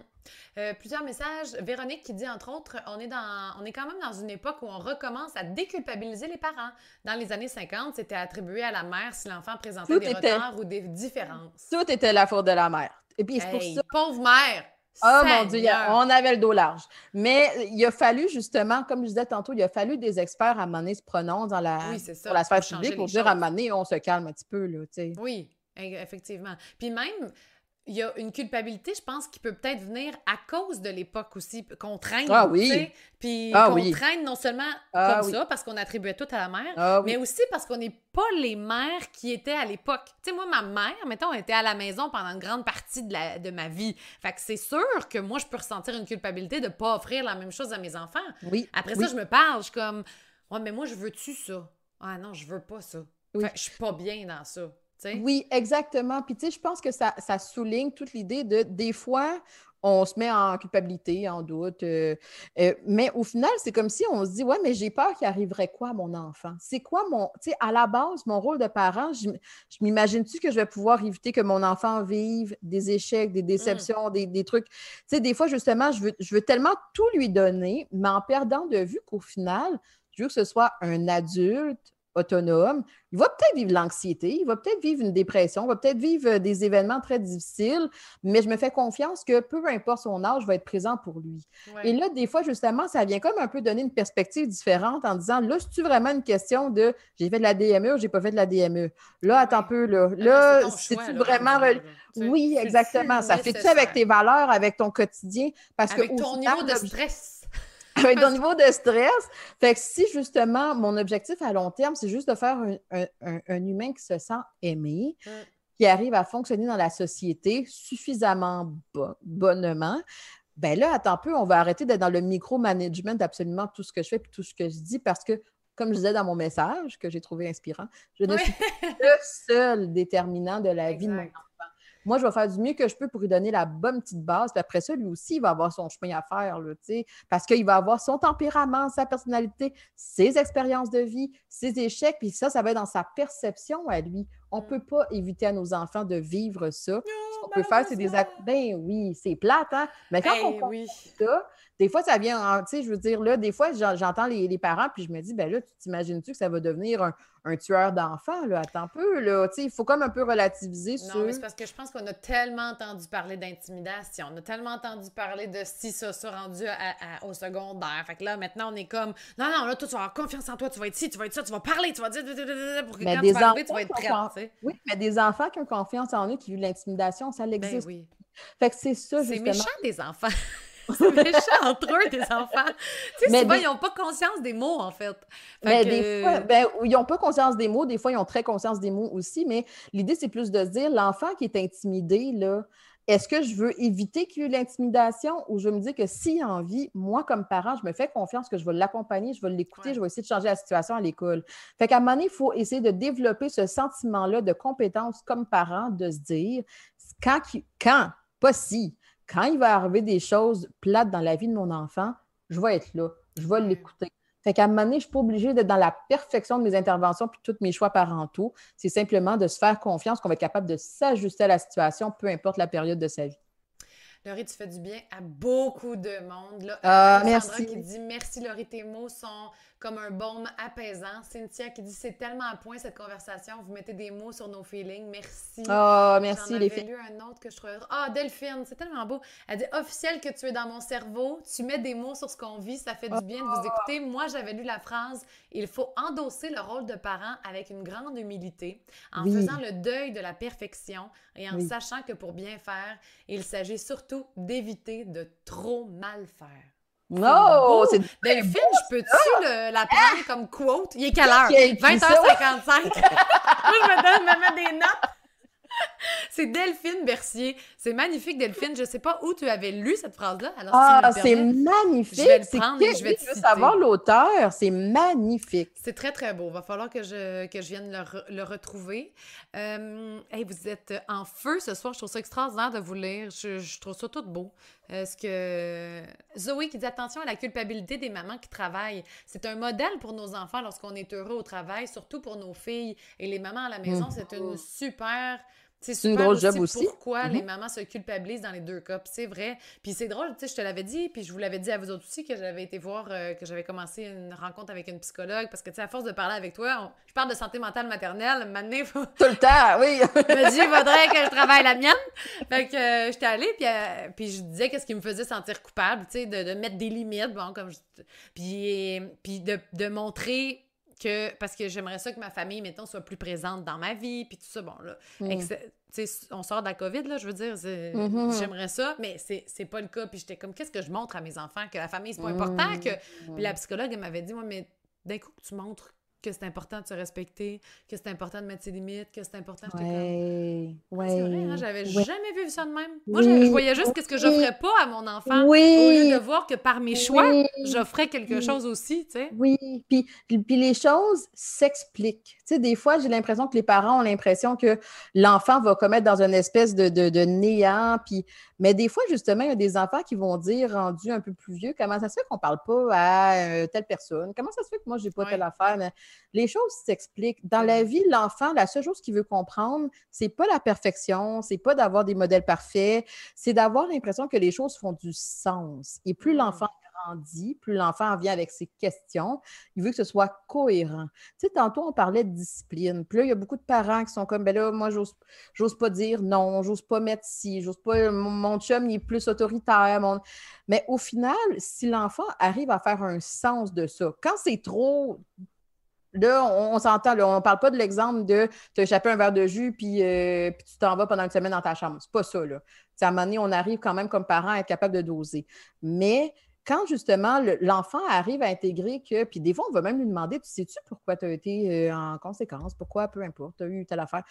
[SPEAKER 1] Euh, plusieurs messages. Véronique qui dit, entre autres, on est, dans, on est quand même dans une époque où on recommence à déculpabiliser les parents. Dans les années 50, c'était attribué à la mère si l'enfant présentait des retards ou des différences.
[SPEAKER 2] Tout était la faute de la mère. Et puis,
[SPEAKER 1] c'est pour ça... Pauvre mère!
[SPEAKER 2] Oh mon Dieu, on avait le dos large. Mais il a fallu justement, comme je disais tantôt, il a fallu des experts à Mané se prononcent dans la, pour la sphère publique pour dire à Mané, on se calme un petit peu. Là,
[SPEAKER 1] oui, effectivement. Puis même, il y a une culpabilité, je pense, qui peut peut-être venir à cause de l'époque aussi, qu'on traîne.
[SPEAKER 2] Ah oui.
[SPEAKER 1] Puis ah qu'on traîne non seulement ah comme ça, parce qu'on attribuait tout à la mère, ah mais aussi parce qu'on n'est pas les mères qui étaient à l'époque. Tu sais, moi, ma mère, mettons, était à la maison pendant une grande partie de, la, de ma vie. Fait que c'est sûr que moi, je peux ressentir une culpabilité de ne pas offrir la même chose à mes enfants.
[SPEAKER 2] Oui.
[SPEAKER 1] Après ça, je me parle, je suis comme, ouais, mais moi, je veux-tu ça? Ah non, je veux pas ça. Fait que je suis pas bien dans ça.
[SPEAKER 2] Oui, exactement. Puis, tu sais, je pense que ça, souligne toute l'idée de, des fois, on se met en culpabilité, en doute. Euh, euh, mais au final, c'est comme si on se dit, ouais, mais j'ai peur qu'il arriverait quoi à mon enfant? C'est quoi mon, tu sais, à la base, mon rôle de parent, je, m'imagine-tu que je vais pouvoir éviter que mon enfant vive des échecs, des déceptions, des, trucs? Tu sais, des fois, justement, je veux, je veux tellement tout lui donner, mais en perdant de vue qu'au final, je veux que ce soit un adulte autonome, il va peut-être vivre l'anxiété, il va peut-être vivre une dépression, il va peut-être vivre euh, des événements très difficiles, mais je me fais confiance que peu importe son âge, je vais être présent pour lui. Et là, des fois, justement, ça vient comme un peu donner une perspective différente en disant, là, c'est-tu vraiment une question de j'ai fait de la DME ou j'ai pas fait de la DME? Là, attends un peu, là. Là, c'est-tu vraiment... Oui, exactement. Ça fait-tu avec tes valeurs, avec ton quotidien?
[SPEAKER 1] Parce avec ton niveau de stress
[SPEAKER 2] avec ton niveau de stress. Fait que si justement, mon objectif à long terme, c'est juste de faire un, humain qui se sent aimé, mm. qui arrive à fonctionner dans la société suffisamment bonnement, ben là, attends un peu, on va arrêter d'être dans le micro-management d'absolument tout ce que je fais et tout ce que je dis parce que, comme je disais dans mon message, que j'ai trouvé inspirant, je ne suis pas le seul déterminant de la vie de mon enfant. Moi, je vais faire du mieux que je peux pour lui donner la bonne petite base. Puis après ça, lui aussi, il va avoir son chemin à faire, là, parce qu'il va avoir son tempérament, sa personnalité, ses expériences de vie, ses échecs. Puis ça, ça va être dans sa perception à lui. On ne mm. peut pas éviter à nos enfants de vivre ça. Ce qu'on peut faire, c'est des actes. Ben oui, c'est plate, hein? Mais quand on oui. ça, des fois, ça vient, tu sais, je veux dire, là, des fois, j'entends les, parents, puis je me dis, ben là, tu t'imagines-tu que ça va devenir un, tueur d'enfants, là, attends un peu, là, tu sais, il faut comme un peu relativiser
[SPEAKER 1] Non, mais c'est parce que je pense qu'on a tellement entendu parler d'intimidation, on a tellement entendu parler de si ça, ça rendu au secondaire. Fait que là, maintenant, on est comme, non, non, là, toi, tu vas avoir confiance en toi, tu vas être ci, tu vas être ça, tu vas parler, tu vas dire, pour que quand tu vas arriver, tu vas être prête,
[SPEAKER 2] Oui, mais des enfants qui ont confiance en eux, qui vivent l'intimidation, ça ben existe. oui. Fait que c'est ça, justement.
[SPEAKER 1] C'est méchant, des enfants. C'est méchant entre eux, des enfants. Tu sais, souvent, ils n'ont pas conscience des mots, en fait.
[SPEAKER 2] mais des fois, ben, ils n'ont pas conscience des mots, des fois, ils ont très conscience des mots aussi, mais l'idée, c'est plus de se dire, l'enfant qui est intimidé, là, est-ce que je veux éviter qu'il y ait l'intimidation ou je me dis que s'il a envie, moi, comme parent, je me fais confiance que je vais l'accompagner, je vais l'écouter, je vais essayer de changer la situation à l'école. Fait qu'à un moment donné, il faut essayer de développer ce sentiment-là de compétence comme parent, de se dire, quand, quand pas si, quand il va arriver des choses plates dans la vie de mon enfant, je vais être là, je vais l'écouter. Fait qu'à un moment donné, je ne suis pas obligée d'être dans la perfection de mes interventions puis tous mes choix parentaux. C'est simplement de se faire confiance qu'on va être capable de s'ajuster à la situation, peu importe la période de sa vie.
[SPEAKER 1] Laurie, tu fais du bien à beaucoup de monde. Là,
[SPEAKER 2] ah, merci.
[SPEAKER 1] qui dit merci Laurie, tes mots sont comme un baume apaisant. Cynthia qui dit c'est tellement à point cette conversation, vous mettez des mots sur nos feelings. Merci.
[SPEAKER 2] Oh, merci les
[SPEAKER 1] filles. lu un autre que je trouvais. Ah, Delphine, c'est tellement beau. Elle dit officiel que tu es dans mon cerveau, tu mets des mots sur ce qu'on vit, ça fait du bien de vous écouter. Moi, j'avais lu la phrase il faut endosser le rôle de parent avec une grande humilité, en faisant le deuil de la perfection et en sachant que pour bien faire, il s'agit surtout d'éviter de trop mal faire.
[SPEAKER 2] Non, c'est
[SPEAKER 1] Delphine, je peux-tu la prendre comme quote? Il est quelle heure? 20h55. Moi, je me donne, me mettre des notes. c'est Delphine Bercier. C'est magnifique, Delphine. Je ne sais pas où tu avais lu cette phrase-là.
[SPEAKER 2] ah, c'est magnifique. Je vais le prendre et je vais te savoir l'auteur. C'est magnifique.
[SPEAKER 1] C'est très, très beau. Il va falloir que je, que je vienne le, retrouver. Euh, vous êtes en feu ce soir. Je trouve ça extraordinaire de vous lire. Je, trouve ça tout beau. Est-ce que Zoé qui dit attention à la culpabilité des mamans qui travaillent. C'est un modèle pour nos enfants lorsqu'on est heureux au travail, surtout pour nos filles et les mamans à la maison. Mmh. C'est une super c'est une grosse job aussi. Pourquoi les mhm. mamans se culpabilisent dans les deux cas. C'est vrai. Puis c'est drôle, tu sais, je te l'avais dit, puis je vous l'avais dit à vous autres aussi que j'avais été voir, euh, que j'avais commencé une rencontre avec une psychologue parce que, tu sais, à force de parler avec toi, je parle de santé mentale maternelle, maintenant, faut...
[SPEAKER 2] Tout le temps, oui!
[SPEAKER 1] me dit, il faudrait que je travaille la mienne. Fait que euh, j'étais allée, puis, euh, puis je disais qu'est-ce qui me faisait sentir coupable, tu sais, de, de, mettre des limites, bon, comme je... Puis, puis de, de montrer parce que j'aimerais ça que ma famille, mettons, soit plus présente dans ma vie, puis tout ça, bon, là, mm. on sort de la COVID, là, je veux dire, mm-hmm. j'aimerais ça, mais c'est pas le cas, puis j'étais comme, qu'est-ce que je montre à mes enfants, que la famille, c'est pas important, que... Puis la psychologue, elle m'avait dit, moi, mais d'un coup, tu montres que c'est important de se respecter, que c'est important de mettre ses limites, que c'est important. de
[SPEAKER 2] ouais, ouais,
[SPEAKER 1] c'est vrai, hein, j'avais jamais vu ça de même. Moi, je, voyais juste qu'est-ce que j'offrais pas à mon enfant, au lieu de voir que par mes choix, j'offrais quelque chose aussi, tu sais.
[SPEAKER 2] Oui, puis, puis, les choses s'expliquent. Tu sais, des fois, j'ai l'impression que les parents ont l'impression que l'enfant va commettre dans une espèce de, de, de néant, puis mais des fois, justement, il y a des enfants qui vont dire, rendus un peu plus vieux, comment ça se fait qu'on ne parle pas à euh, telle personne? Comment ça se fait que moi, je n'ai pas telle affaire? Mais les choses s'expliquent. Dans la vie, l'enfant, la seule chose qu'il veut comprendre, c'est pas la perfection, c'est pas d'avoir des modèles parfaits, c'est d'avoir l'impression que les choses font du sens. Et plus mmh. l'enfant grandit, plus l'enfant vient avec ses questions, il veut que ce soit cohérent. Tu sais, tantôt, on parlait de discipline. Puis là, il y a beaucoup de parents qui sont comme, ben là, moi, j'ose pas dire non, j'ose pas mettre ci, j'ose pas, mon, chum, il est plus autoritaire. Mais au final, si l'enfant arrive à faire un sens de ça, quand c'est trop Là, on, s'entend, on ne parle pas de l'exemple de échappé un verre de jus puis, euh, puis tu t'en vas pendant une semaine dans ta chambre. C'est pas ça, là. à un moment donné, on arrive quand même comme parents à être capable de doser. Mais quand justement l'enfant arrive à intégrer que, puis des fois, on va même lui demander, tu sais-tu pourquoi tu as été euh, en conséquence, pourquoi, peu importe, tu as eu telle affaire?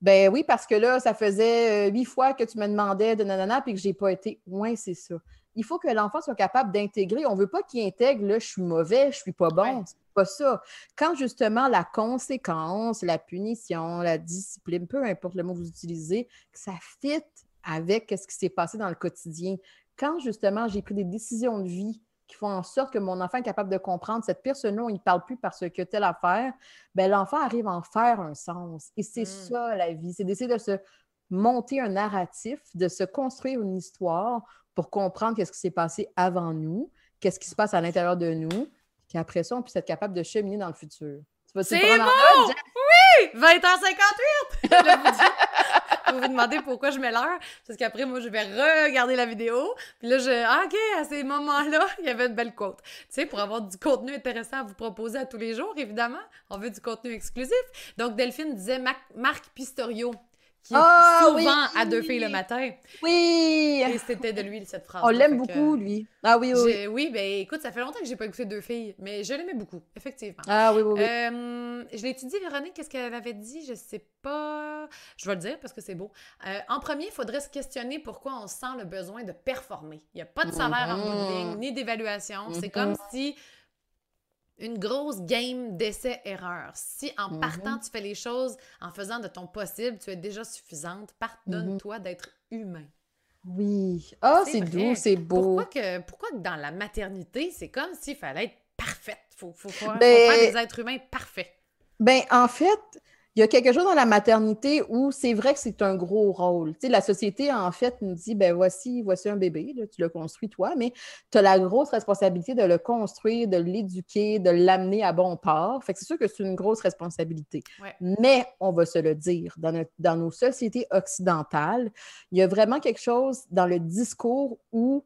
[SPEAKER 2] Ben oui, parce que là, ça faisait euh, huit fois que tu me demandais de nanana, puis que je n'ai pas été. Oui, c'est ça. Il faut que l'enfant soit capable d'intégrer. On ne veut pas qu'il intègre, là, je suis mauvais, je ne suis pas bon. Pas ça. Quand justement la conséquence, la punition, la discipline, peu importe le mot que vous utilisez, que ça fit avec ce qui s'est passé dans le quotidien quand justement j'ai pris des décisions de vie qui font en sorte que mon enfant est capable de comprendre cette personne-là, il ne parle plus parce que telle affaire, ben l'enfant arrive à en faire un sens. Et c'est mm. ça la vie, c'est d'essayer de se monter un narratif, de se construire une histoire pour comprendre qu'est-ce qui s'est passé avant nous, qu'est-ce qui se passe à l'intérieur de nous, qu'après ça, on puisse être capable de cheminer dans le futur.
[SPEAKER 1] C'est bon! Oui! 20h58! vous vous demandez pourquoi je mets l'heure. Parce qu'après, moi, je vais regarder la vidéo. Puis là, je. Ah, OK, à ces moments-là, il y avait une belle quote. Tu sais, pour avoir du contenu intéressant à vous proposer à tous les jours, évidemment, on veut du contenu exclusif. Donc, Delphine disait Marc Pistorio qui est ah, souvent à deux filles le matin.
[SPEAKER 2] Oui!
[SPEAKER 1] Et c'était de lui, cette phrase.
[SPEAKER 2] On l'aime beaucoup, lui. Ah oui, oui.
[SPEAKER 1] Oui, ben écoute, ça fait longtemps que j'ai pas écouté deux filles, mais je l'aimais beaucoup, effectivement.
[SPEAKER 2] Ah oui, oui, oui.
[SPEAKER 1] Euh, je l'ai étudié, Véronique, qu'est-ce qu'elle avait dit? Je sais pas. Je vais le dire parce que c'est beau. Euh, en premier, il faudrait se questionner pourquoi on sent le besoin de performer. Il n'y a pas de salaire en bout de ligne, mm-hmm. ni d'évaluation. C'est mm-hmm. comme si une grosse game d'essai-erreur. Si en mhm. partant, tu fais les choses en faisant de ton possible, tu es déjà suffisante, pardonne-toi mhm. d'être humain.
[SPEAKER 2] Oui. Ah, c'est doux, c'est beau.
[SPEAKER 1] Pourquoi que, pourquoi que dans la maternité, c'est comme s'il fallait être parfaite? Il faut, faut, faut, ben faire des êtres humains parfaits.
[SPEAKER 2] Ben, en fait, il y a quelque chose dans la maternité où c'est vrai que c'est un gros rôle. Tu sais, la société, en fait, nous dit, ben voici, voici un bébé, tu le construis toi, mais tu as la grosse responsabilité de le construire, de l'éduquer, de l'amener à bon port. Fait que c'est sûr que c'est une grosse responsabilité. Mais, on va se le dire, dans, dans nos sociétés occidentales, il y a vraiment quelque chose dans le discours où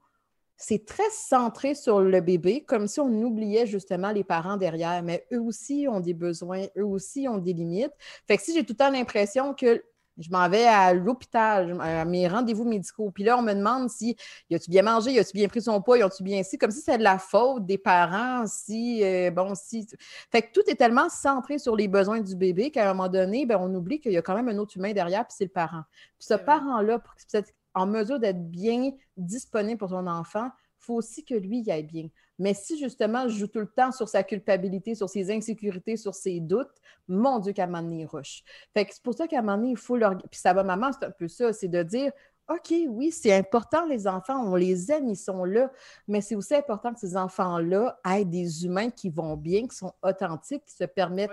[SPEAKER 2] c'est très centré sur le bébé, comme si on oubliait justement les parents derrière. Mais eux aussi ont des besoins, eux aussi ont des limites. Fait que si j'ai tout le temps l'impression que je m'en vais à l'hôpital, à mes rendez-vous médicaux. Puis là, on me demande si y a-tu bien mangé, y a-tu bien pris son poids, y a-tu bien si, comme si c'est de la faute des parents, si, euh, bon, si. Fait que tout est tellement centré sur les besoins du bébé qu'à un moment donné, ben, on oublie qu'il y a quand même un autre humain derrière, puis c'est le parent. Puis ce parent-là, pour être en mesure d'être bien disponible pour son enfant, il faut aussi que lui y aille bien. Mais si justement je joue tout le temps sur sa culpabilité, sur ses insécurités, sur ses doutes, mon Dieu, qu'à un il rush. Fait que c'est pour ça qu'à un moment donné, il faut leur. Puis ça va, maman, c'est un peu ça, c'est de dire OK, oui, c'est important, les enfants, on les aime, ils sont là, mais c'est aussi important que ces enfants-là aient des humains qui vont bien, qui sont authentiques, qui se permettent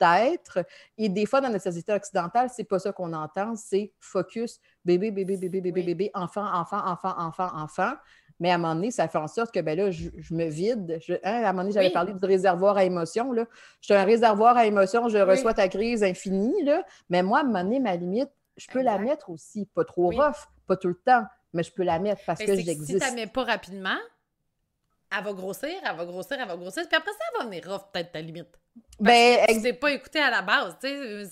[SPEAKER 2] d'être. Et des fois, dans notre société occidentale, c'est pas ça qu'on entend, c'est focus, bébé, bébé, bébé, bébé, bébé, enfant, enfant, enfant, enfant, enfant. Mais à un moment donné, ça fait en sorte que ben là, je, me vide. Hein, à un moment donné, j'avais parlé du réservoir à émotions. Là. Je suis un réservoir à émotions, je reçois ta crise infinie. Là. Mais moi, à un moment donné, ma limite, je peux la mettre aussi. Pas trop rough, pas tout le temps, mais je peux la mettre parce que j'existe. Si
[SPEAKER 1] tu la mets pas rapidement, elle va grossir, elle va grossir, elle va grossir. Puis après ça, elle va venir rough, peut-être ta limite. ben, que tu pas écouté à la base.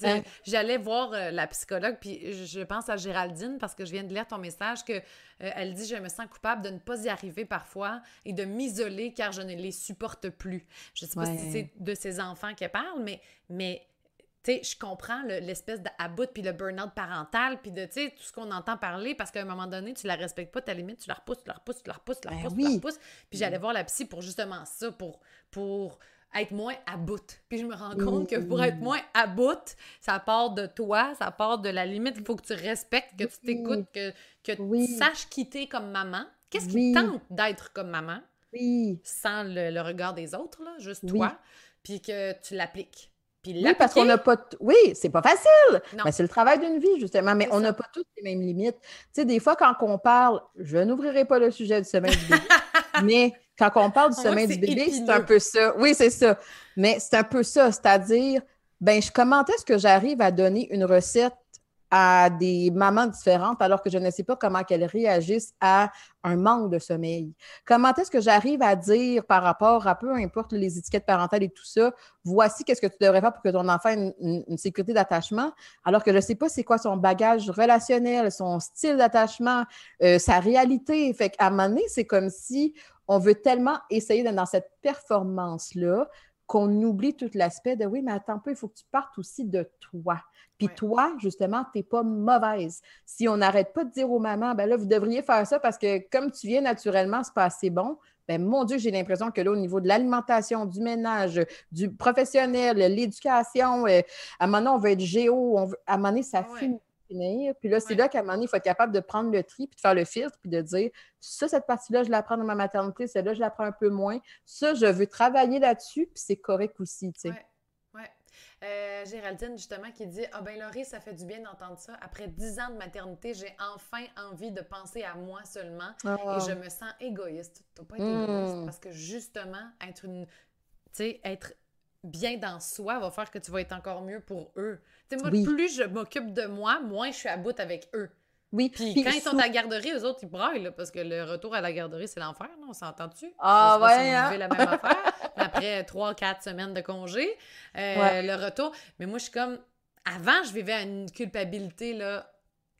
[SPEAKER 1] Hein? J'allais voir euh, la psychologue, puis je pense à Géraldine parce que je viens de lire ton message que euh, elle dit Je me sens coupable de ne pas y arriver parfois et de m'isoler car je ne les supporte plus. Je sais pas si c'est de ces enfants qu'elle parle, mais, mais sais, je comprends l'espèce d'about puis le burn-out parental puis de, tu sais, tout ce qu'on entend parler parce qu'à un moment donné, tu la respectes pas, ta limite, tu la repousses, tu la repousses, tu la repousses, tu la ben repousses, tu la repousses. Puis j'allais voir la psy pour justement ça, pour, pour être moins à bout. Puis je me rends compte que pour être moins à bout, ça part de toi, ça part de la limite. Il faut que tu respectes, que tu t'écoutes, que, que tu saches quitter comme maman. Qu'est-ce qui tente d'être comme maman? Sans le, regard des autres, là, juste toi. Puis que tu l'appliques?
[SPEAKER 2] Oui, parce qu'on n'a pas. Oui, c'est pas facile. Mais c'est le travail d'une vie, justement. Mais on n'a pas toutes les mêmes limites. Tu sais, des fois, quand on parle, je n'ouvrirai pas le sujet du sommeil du bébé, mais quand on parle du sommeil du bébé, c'est un peu ça. Oui, c'est ça. Mais c'est un peu ça. C'est-à-dire, ben, comment est-ce que j'arrive à donner une recette à des mamans différentes alors que je ne sais pas comment qu'elles réagissent à un manque de sommeil. Comment est-ce que j'arrive à dire par rapport à peu importe les étiquettes parentales et tout ça, voici qu'est-ce que tu devrais faire pour que ton enfant ait une, sécurité d'attachement, alors que je ne sais pas c'est quoi son bagage relationnel, son style d'attachement, euh, sa réalité. Fait qu'à un moment donné, c'est comme si on veut tellement essayer d'être dans cette performance-là qu'on oublie tout l'aspect de oui, mais attends un peu, il faut que tu partes aussi de toi. Puis toi, justement, tu n'es pas mauvaise. Si on n'arrête pas de dire aux mamans, ben là, vous devriez faire ça parce que comme tu viens naturellement, c'est pas assez bon. Ben, mon Dieu, j'ai l'impression que là, au niveau de l'alimentation, du ménage, du professionnel, l'éducation, euh, à un moment donné, on veut être géo, on veut, à un moment donné, ça finit puis là, c'est là qu'à un moment donné, il faut être capable de prendre le tri, puis de faire le filtre, puis de dire ça, cette partie-là, je la prends dans ma maternité, celle-là, je la prends un peu moins. Ça, je veux travailler là-dessus, puis c'est correct aussi, tu sais.
[SPEAKER 1] Ouais. Euh, Géraldine, justement, qui dit Ah ben Laurie, ça fait du bien d'entendre ça. Après dix ans de maternité, j'ai enfin envie de penser à moi seulement et ah. je me sens égoïste. Tu pas être égoïste hmm. parce que justement, être une. Tu sais, être bien dans soi va faire que tu vas être encore mieux pour eux. moi, plus je m'occupe de moi, moins je suis à bout avec eux. Oui. Puis, quand ils sont à la garderie, eux autres, ils braillent, parce que le retour à la garderie, c'est l'enfer, on s'entend-tu?
[SPEAKER 2] Ah ouais,
[SPEAKER 1] hein? la même affaire. Après trois, quatre semaines de congé, euh, le retour. Mais moi, je suis comme... Avant, je vivais une culpabilité, là,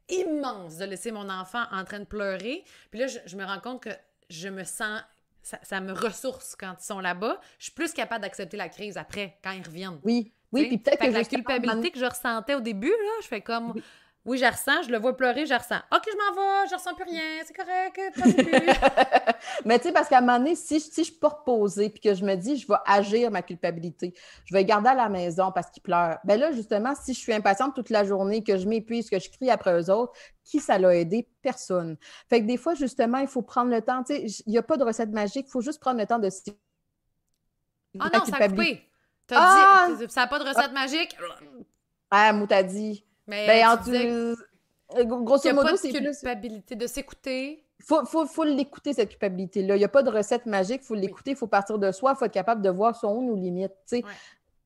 [SPEAKER 1] immense de laisser mon enfant en train de pleurer. Puis là, je me rends compte que je me sens ça, me ressource quand ils sont là-bas. Je suis plus capable d'accepter la crise après, quand ils reviennent.
[SPEAKER 2] Oui, oui, puis peut-être que,
[SPEAKER 1] la culpabilité que je ressentais au début, là, je fais comme. Oui. Je ressens, je le vois pleurer, je ressens. OK, je m'en vais, je ressens plus rien, c'est correct,
[SPEAKER 2] Mais tu sais, parce qu'à un moment donné, si, si je suis pas reposée puis que je me dis, je vais agir ma culpabilité, je vais garder à la maison parce qu'il pleure. Ben là, justement, si je suis impatiente toute la journée, que je m'épuise, que je crie après eux autres, qui ça l'a aidé? Personne. Fait que des fois, justement, il faut prendre le temps. Il n'y a pas de recette magique, il faut juste prendre le temps de
[SPEAKER 1] Ah non, ça a coupé. Ah! dit, ça n'a pas de recette magique?
[SPEAKER 2] Ah, mou t'as dit. Mais ben, en tout,
[SPEAKER 1] grosso modo, c'est plus culpabilité de s'écouter.
[SPEAKER 2] Il faut, faut, faut l'écouter, cette culpabilité-là. Il n'y a pas de recette magique, il faut l'écouter, il faut partir de soi, il faut être capable de voir son nos limites.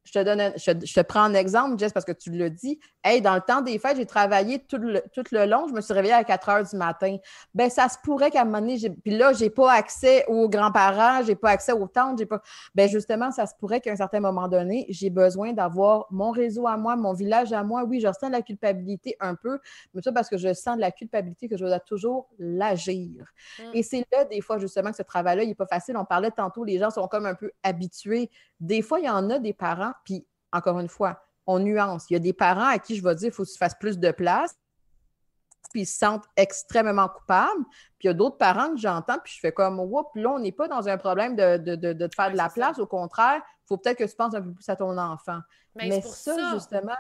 [SPEAKER 2] Je te donne, je, te prends un exemple, Jess, parce que tu l'as dit. Hey, dans le temps des fêtes, j'ai travaillé tout le, tout le long. Je me suis réveillée à 4 heures du matin. Ben, ça se pourrait qu'à un moment donné, puis là, j'ai pas accès aux grands-parents, j'ai pas accès aux tantes, j'ai pas. Ben, justement, ça se pourrait qu'à un certain moment donné, j'ai besoin d'avoir mon réseau à moi, mon village à moi. Oui, je ressens de la culpabilité un peu, mais ça parce que je sens de la culpabilité que je dois toujours l'agir. Mm. Et c'est là, des fois, justement, que ce travail-là, il n'est pas facile. On parlait tantôt, les gens sont comme un peu habitués. Des fois, il y en a des parents puis, encore une fois, on nuance. Il y a des parents à qui je vais dire qu'il faut que tu fasses plus de place, puis ils se sentent extrêmement coupables. Puis il y a d'autres parents que j'entends, puis je fais comme, oups, là, on n'est pas dans un problème de, de, te faire de la place. Au contraire, il faut peut-être que tu penses un peu plus à ton enfant. Mais, ça, justement,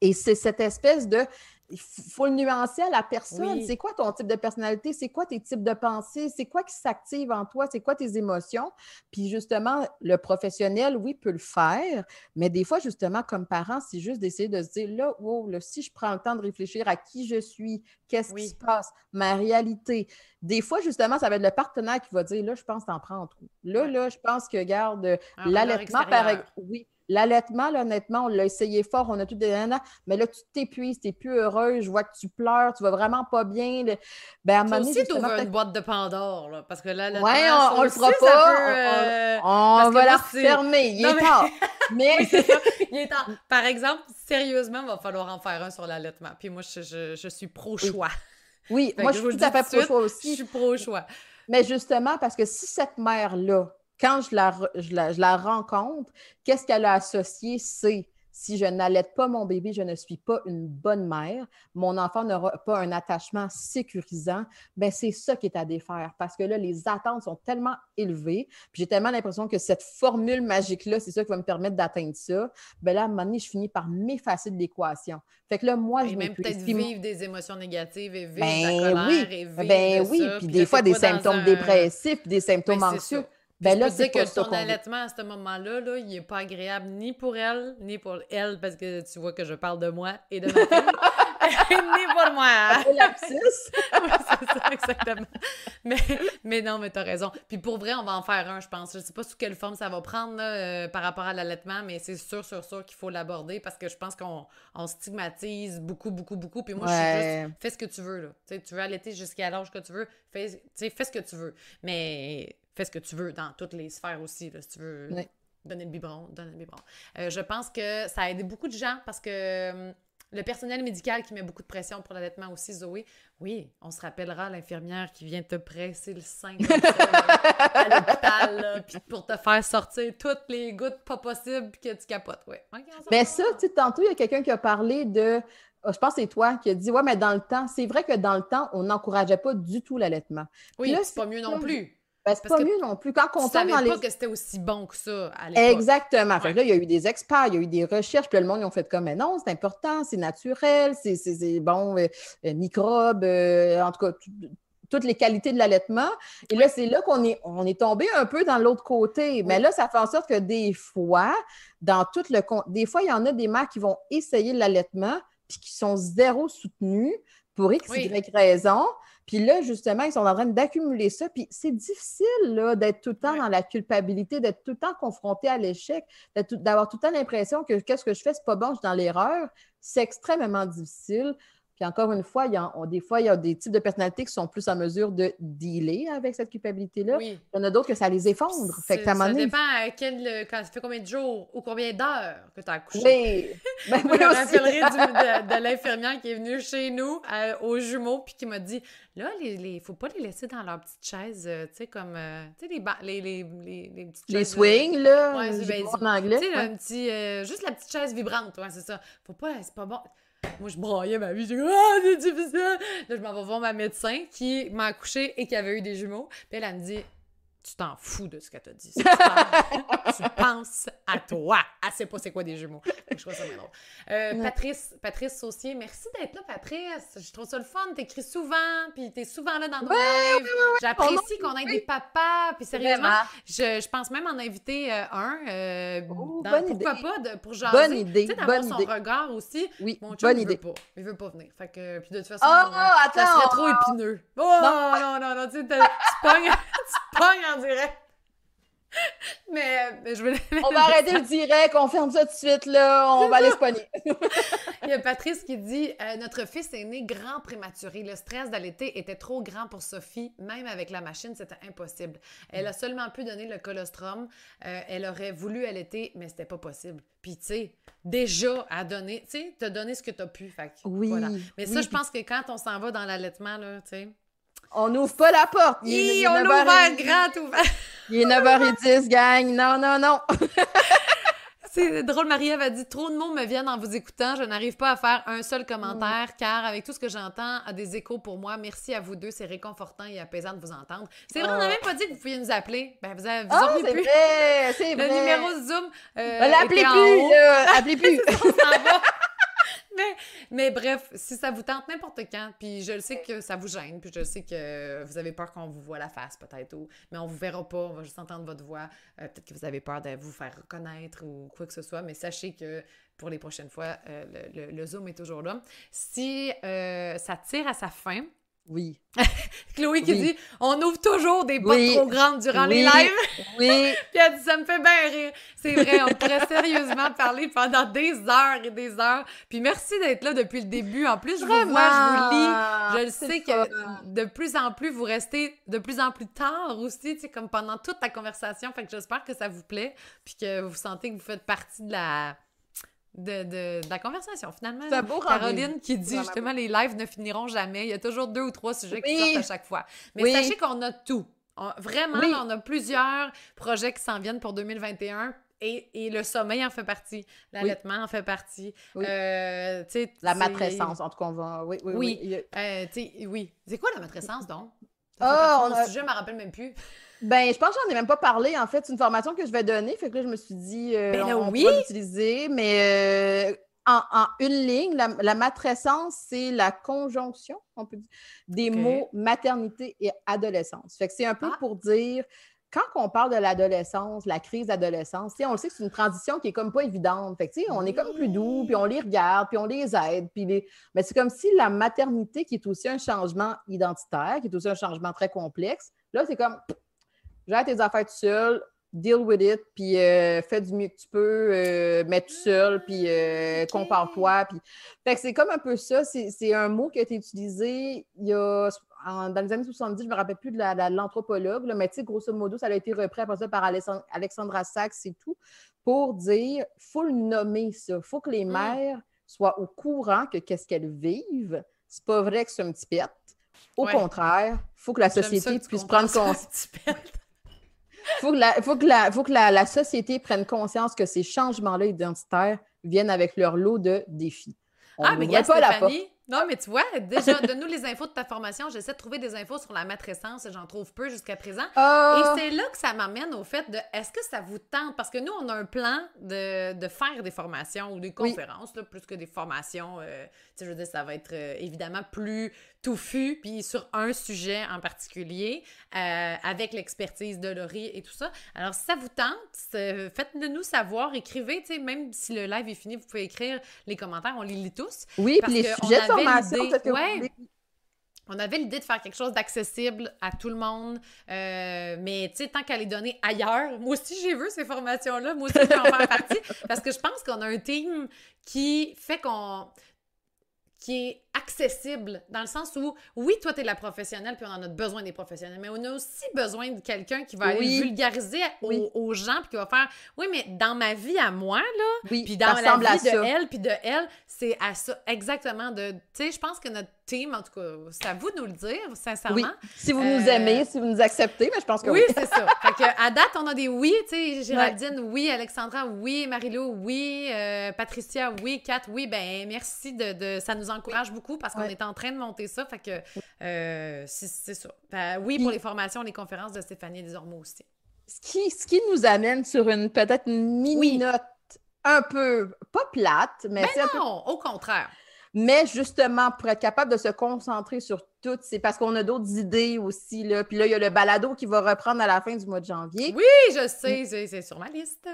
[SPEAKER 2] et c'est cette espèce de il faut le nuancer à la personne. C'est quoi ton type de personnalité? C'est quoi tes types de pensées? C'est quoi qui s'active en toi? C'est quoi tes émotions? Puis justement, le professionnel, oui, peut le faire, mais des fois, justement, comme parent, c'est juste d'essayer de se dire, là, wow, si je prends le temps de réfléchir à qui je suis, qu'est-ce qui se passe, ma réalité. Des fois, justement, ça va être le partenaire qui va dire, là, je pense t'en prends trop. Là, là, je pense que, garde, l'allaitement, par exemple, oui, L'allaitement, honnêtement, on l'a essayé fort, on a tout des mais là, tu t'épuises, tu n'es plus heureuse, je vois que tu pleures, tu vas vraiment pas bien.
[SPEAKER 1] Ben, à aussi, tu une boîte de Pandore, là, parce que là,
[SPEAKER 2] Oui, on, on le fera pas. Euh, on, va la refermer. Il est tard. mais...
[SPEAKER 1] il est tard. Par exemple, sérieusement, il va falloir en faire un sur l'allaitement. Puis moi, je, je, suis pro-choix.
[SPEAKER 2] Oui, moi, je suis tout à fait pro-choix aussi.
[SPEAKER 1] Je suis pro-choix.
[SPEAKER 2] Mais justement, parce que si cette mère-là, quand je la, je la, rencontre, qu'est-ce qu'elle a associé? C'est si je n'allaite pas mon bébé, je ne suis pas une bonne mère, mon enfant n'aura pas un attachement sécurisant, ben c'est ça qui est à défaire parce que là, les attentes sont tellement élevées, puis j'ai tellement l'impression que cette formule magique-là, c'est ça qui va me permettre d'atteindre ça. Ben là, à un moment donné, je finis par m'effacer de l'équation. Fait que là, moi,
[SPEAKER 1] je même peut-être vivre des émotions négatives et vivre ben, la colère
[SPEAKER 2] oui.
[SPEAKER 1] et vivre
[SPEAKER 2] Ben oui, puis des fois des symptômes dépressifs, des symptômes ben, anxieux.
[SPEAKER 1] Ben là, c'est que ton allaitement à ce moment-là, là, il n'est pas agréable ni pour elle, ni pour elle, parce que tu vois que je parle de moi et de ma fille. ni pour moi. c'est ça, exactement. Mais, mais non, mais t'as raison. Puis pour vrai, on va en faire un, je pense. Je sais pas sous quelle forme ça va prendre euh, par rapport à l'allaitement, mais c'est sûr, sûr, sûr qu'il faut l'aborder parce que je pense qu'on on stigmatise beaucoup, beaucoup, beaucoup. Puis moi, je suis juste, fais ce que tu veux, là. tu veux allaiter jusqu'à l'âge que tu veux, fais, fais ce que tu veux. Mais fais ce que tu veux dans toutes les sphères aussi, là, si tu veux. Donner le biberon, donner le biberon. Euh, je pense que ça a aidé beaucoup de gens parce que hum, le personnel médical qui met beaucoup de pression pour l'allaitement aussi, Zoé. Oui, on se rappellera l'infirmière qui vient te presser le sein à l'hôpital, puis pour te faire sortir toutes les gouttes pas possibles, que tu capotes. Ouais.
[SPEAKER 2] mais ça, tu sais, tantôt, il y a quelqu'un qui a parlé de. Oh, je pense que c'est toi qui a dit Ouais, mais dans le temps, c'est vrai que dans le temps, on n'encourageait pas du tout l'allaitement.
[SPEAKER 1] Oui, c'est pas mieux non plus.
[SPEAKER 2] Ben, c'est pas mieux non plus. Quand on
[SPEAKER 1] tombe
[SPEAKER 2] dans les...
[SPEAKER 1] pas que c'était aussi bon que ça à l'époque.
[SPEAKER 2] Exactement. Fait là, il y a eu des experts, il y a eu des recherches, puis le monde, ils ont fait comme, mais non, c'est important, c'est naturel, c'est bon, euh, euh, microbes, euh, en tout cas, toutes les qualités de l'allaitement. Et là, c'est là qu'on est, on est tombé un peu dans l'autre côté. Mais là, ça fait en sorte que des fois, dans tout le... Des fois, il y en a des mères qui vont essayer l'allaitement, puis qui sont zéro soutenues pour X, Y raison. Puis là, justement, ils sont en train d'accumuler ça. Puis c'est difficile d'être tout le temps dans la culpabilité, d'être tout le temps confronté à l'échec, d'avoir tout le temps l'impression que qu'est-ce que je fais, c'est pas bon, je suis dans l'erreur. C'est extrêmement difficile encore une fois, il y a, des fois, il y a des types de personnalités qui sont plus en mesure de dealer avec cette culpabilité-là. Il y en a d'autres que ça les effondre.
[SPEAKER 1] Fait ça, dépend à quel, quand ça fait combien de jours ou combien d'heures que tu as accouché.
[SPEAKER 2] Ben,
[SPEAKER 1] je me rappellerai de, l'infirmière qui est venue chez nous euh, aux jumeaux puis qui m'a dit là, il ne faut pas les laisser dans leur petite chaise, euh, tu sais, comme euh, tu sais, les, les, les, les, petites
[SPEAKER 2] Les swings, là, ben, en anglais.
[SPEAKER 1] Tu sais, un petit, juste la petite chaise vibrante, ouais, c'est ça. Faut pas, c'est pas bon. Moi, je broyais ma vie. J'ai ah, c'est difficile. Là, je m'en vais voir ma médecin qui m'a accouché et qui avait eu des jumeaux. Puis elle, elle me dit, tu t'en fous de ce qu'elle t'a dit. tu penses à toi. Elle sait pas c'est quoi des jumeaux. je trouve ça drôle. Euh, Patrice, Patrice Saucier, merci d'être là, Patrice. Je trouve ça le fun. T'écris souvent, puis t'es souvent là dans nos lives. J'apprécie qu'on ait des papas. Puis sérieusement, je, je, pense même en inviter euh, un. Euh,
[SPEAKER 2] oh,
[SPEAKER 1] dans, pourquoi pas, de, pour jaser.
[SPEAKER 2] Bonne idée.
[SPEAKER 1] Tu sais, d'avoir son regard aussi.
[SPEAKER 2] Oui,
[SPEAKER 1] Mon
[SPEAKER 2] bonne idée.
[SPEAKER 1] Veut pas. Il veut pas venir. Fait que, puis de toute façon,
[SPEAKER 2] oh, attends,
[SPEAKER 1] ça serait trop épineux. Oh, non, non, non, non. Tu, tu pognes, tu pognes en direct. mais, je veux...
[SPEAKER 2] On va arrêter le direct, on ferme ça tout de suite, là. On va aller se pogner.
[SPEAKER 1] Il y a Patrice qui dit euh, Notre fils est né grand prématuré. Le stress d'allaiter était trop grand pour Sophie. Même avec la machine, c'était impossible. Elle a seulement pu donner le colostrum. Euh, elle aurait voulu allaiter, mais c'était pas possible. Puis, tu sais, déjà à donner, tu sais, t'as donné ce que t'as pu. Fait,
[SPEAKER 2] oui. Voilà.
[SPEAKER 1] Mais ça, je pense que quand on s'en va dans l'allaitement, là, tu sais.
[SPEAKER 2] On n'ouvre pas la porte.
[SPEAKER 1] Il on l'ouvre grand ouvert.
[SPEAKER 2] Il est 9h10, gang. Non, non, non.
[SPEAKER 1] C'est drôle, Marie-Ève a dit Trop de mots me viennent en vous écoutant. Je n'arrive pas à faire un seul commentaire mm. car, avec tout ce que j'entends, a des échos pour moi. Merci à vous deux. C'est réconfortant et apaisant de vous entendre. C'est vrai, on n'a même pas dit que vous pouviez nous appeler. Ben, vous avez, vous
[SPEAKER 2] oh, c'est vrai, c'est
[SPEAKER 1] vrai. Le numéro Zoom.
[SPEAKER 2] Euh, ben, l'appelez plus, appelez plus.
[SPEAKER 1] Mais, bref, si ça vous tente n'importe quand, puis je le sais que ça vous gêne, puis je sais que vous avez peur qu'on vous voit la face peut-être, ou, mais on vous verra pas, on va juste entendre votre voix. Euh, peut-être que vous avez peur de vous faire reconnaître ou quoi que ce soit, mais sachez que pour les prochaines fois, euh, le, le, Zoom est toujours là. Si euh, ça tire à sa fin,
[SPEAKER 2] oui.
[SPEAKER 1] Chloé qui dit On ouvre toujours des portes trop grandes durant les lives.
[SPEAKER 2] Oui.
[SPEAKER 1] Puis elle dit Ça me fait bien rire. C'est vrai, on pourrait sérieusement parler pendant des heures et des heures. Puis merci d'être là depuis le début. En plus, je vous vois, je vous lis. Je le sais que de plus en plus, vous restez de plus en plus tard aussi, tu sais, comme pendant toute la conversation. Fait que j'espère que ça vous plaît. Puis que vous sentez que vous faites partie de la de, de, la conversation, finalement.
[SPEAKER 2] C'est beau
[SPEAKER 1] Caroline qui dit justement les lives ne finiront jamais. Il y a toujours deux ou trois sujets qui sortent à chaque fois. Mais sachez qu'on a tout. vraiment, on a plusieurs projets qui s'en viennent pour 2021. Et, et, le sommeil en fait partie, l'allaitement en fait partie. Euh,
[SPEAKER 2] la matrescence, en tout cas, on va. Oui, oui,
[SPEAKER 1] oui. Oui, euh, oui. C'est quoi la matrescence, donc? Ah, on sujet, je me rappelle même plus.
[SPEAKER 2] Ben, je pense que j'en ai même pas parlé. En fait, c'est une formation que je vais donner. Fait que là, je me suis dit, euh, ben on, oui. l'utiliser. Mais euh, en, une ligne, la, matrescence, c'est la conjonction, on peut dire, des mots maternité et adolescence. Fait que c'est un peu ah. pour dire, quand on parle de l'adolescence, la crise d'adolescence, on le sait que c'est une transition qui est comme pas évidente. Fait que, on est comme plus doux, puis on les regarde, puis on les aide. Puis les... Mais c'est comme si la maternité, qui est aussi un changement identitaire, qui est aussi un changement très complexe, là, c'est comme gère tes affaires tout seul, deal with it, puis euh, fais du mieux que tu peux, euh, mets tout seul, puis euh, compare-toi. Puis... Fait que c'est comme un peu ça. C'est un mot qui a été utilisé il y a, dans les années 70, je ne me rappelle plus de l'anthropologue, mais tu sais, grosso modo, ça a été repris après ça par Alexandra Sachs et tout, pour dire il faut le nommer ça. Il faut que les mm. mères soient au courant que qu'est-ce qu'elles vivent. C'est pas vrai que c'est un petit pet. Au contraire, il faut que la société puisse prendre conscience. faut que, la, faut que, la, faut que la, société prenne conscience que ces changements-là identitaires viennent avec leur lot de défis.
[SPEAKER 1] ah, mais il pas la non, mais tu vois, déjà, donne-nous les infos de ta formation. J'essaie de trouver des infos sur la matrescence. J'en trouve peu jusqu'à présent.
[SPEAKER 2] Ah!
[SPEAKER 1] Et c'est là que ça m'amène au fait de est-ce que ça vous tente? Parce que nous, on a un plan de, de faire des formations ou des conférences, là, plus que des formations. Euh, tu sais, je veux dire, ça va être euh, évidemment plus touffu, puis sur un sujet en particulier, euh, avec l'expertise de Laurie et tout ça. Alors, si ça vous tente, faites-le nous savoir. Écrivez, tu sais, même si le live est fini, vous pouvez écrire les commentaires. On les lit tous.
[SPEAKER 2] Oui, puis les sujets
[SPEAKER 1] on avait l'idée de faire quelque chose d'accessible à tout le monde, euh, mais tu sais, tant qu'à les donner ailleurs, moi aussi j'ai vu ces formations-là, moi aussi je vais en faire partie, parce que je pense qu'on a un team qui fait qu'on qui est accessible, dans le sens où, oui, toi, tu es la professionnelle, puis on en a besoin des professionnels, mais on a aussi besoin de quelqu'un qui va aller vulgariser aux, gens, puis qui va faire, oui, mais dans ma vie à moi, là, puis dans la vie de elle, puis de elle, c'est à ça, exactement, de, tu sais, je pense que notre team, en tout cas, c'est à vous de nous le dire, sincèrement. Oui.
[SPEAKER 2] Si vous nous aimez, euh, si vous nous acceptez, mais je pense que
[SPEAKER 1] oui. Oui, c'est ça. fait que, à date, on a des oui, tu sais, Géraldine, oui, Alexandra, oui, Marilou, oui, euh, Patricia, oui, Kat, oui, ben merci de, de ça nous encourage beaucoup parce qu'on est en train de monter ça. Fait que euh, c'est ça. oui, pour les formations, les conférences de Stéphanie Desormeaux aussi.
[SPEAKER 2] Ce qui, ce qui nous amène sur une peut-être mini-note un peu, pas plate, mais.
[SPEAKER 1] Ben non, au contraire.
[SPEAKER 2] Mais justement, pour être capable de se concentrer sur tout, c'est parce qu'on a d'autres idées aussi. Là. Puis là, il y a le balado qui va reprendre à la fin du mois de janvier.
[SPEAKER 1] Oui, je sais, c'est sur ma liste.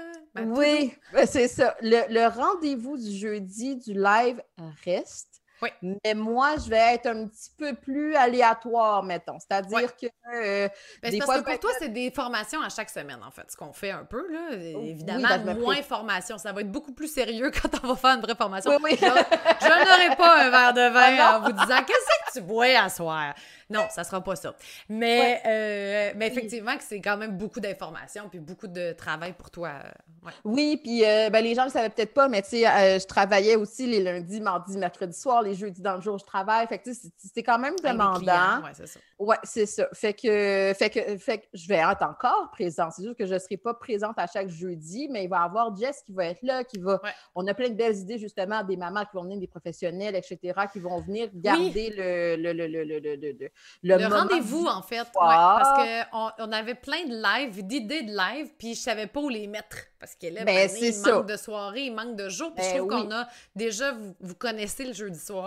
[SPEAKER 2] oui, ben, c'est ça. Le, le rendez-vous du jeudi du live reste. Mais moi, je vais être un petit peu plus aléatoire, mettons. C'est-à-dire que. Euh,
[SPEAKER 1] ben, des fois, que pour toi, c'est des formations à chaque semaine, en fait, ce qu'on fait un peu. Là. Évidemment, moins formation. Ça va être beaucoup plus sérieux quand on va faire une vraie formation.
[SPEAKER 2] Oui,
[SPEAKER 1] je, n'aurai pas un verre de vin ah en vous disant Qu'est-ce que tu bois à soir? Non, ça sera pas ça. Mais, euh, mais effectivement, que c'est quand même beaucoup d'informations puis beaucoup de travail pour toi.
[SPEAKER 2] Euh, oui, puis euh, ben, les gens ne le savaient peut-être pas, mais tu sais, je travaillais aussi les lundis, mardis, mercredis soir, les jeudis dans le jour, je travaille. Fait que c'est quand même demandant.
[SPEAKER 1] Oui, c'est ça.
[SPEAKER 2] Oui, c'est ça. Fait que, fait, que, fait que je vais être encore présente. C'est sûr que je ne serai pas présente à chaque jeudi, mais il va y avoir Jess qui va être là, qui va. On a plein de belles idées, justement, des mamans qui vont venir, des professionnels, etc., qui vont venir garder le, le, le, le
[SPEAKER 1] le, rendez-vous, en fait. parce qu'on on avait plein de lives, d'idées de live, puis je savais pas où les mettre. Parce que là, ben, il manque de soirée, il manque de jours. Puis je ben trouve qu'on a déjà, vous, connaissez le jeudi soir.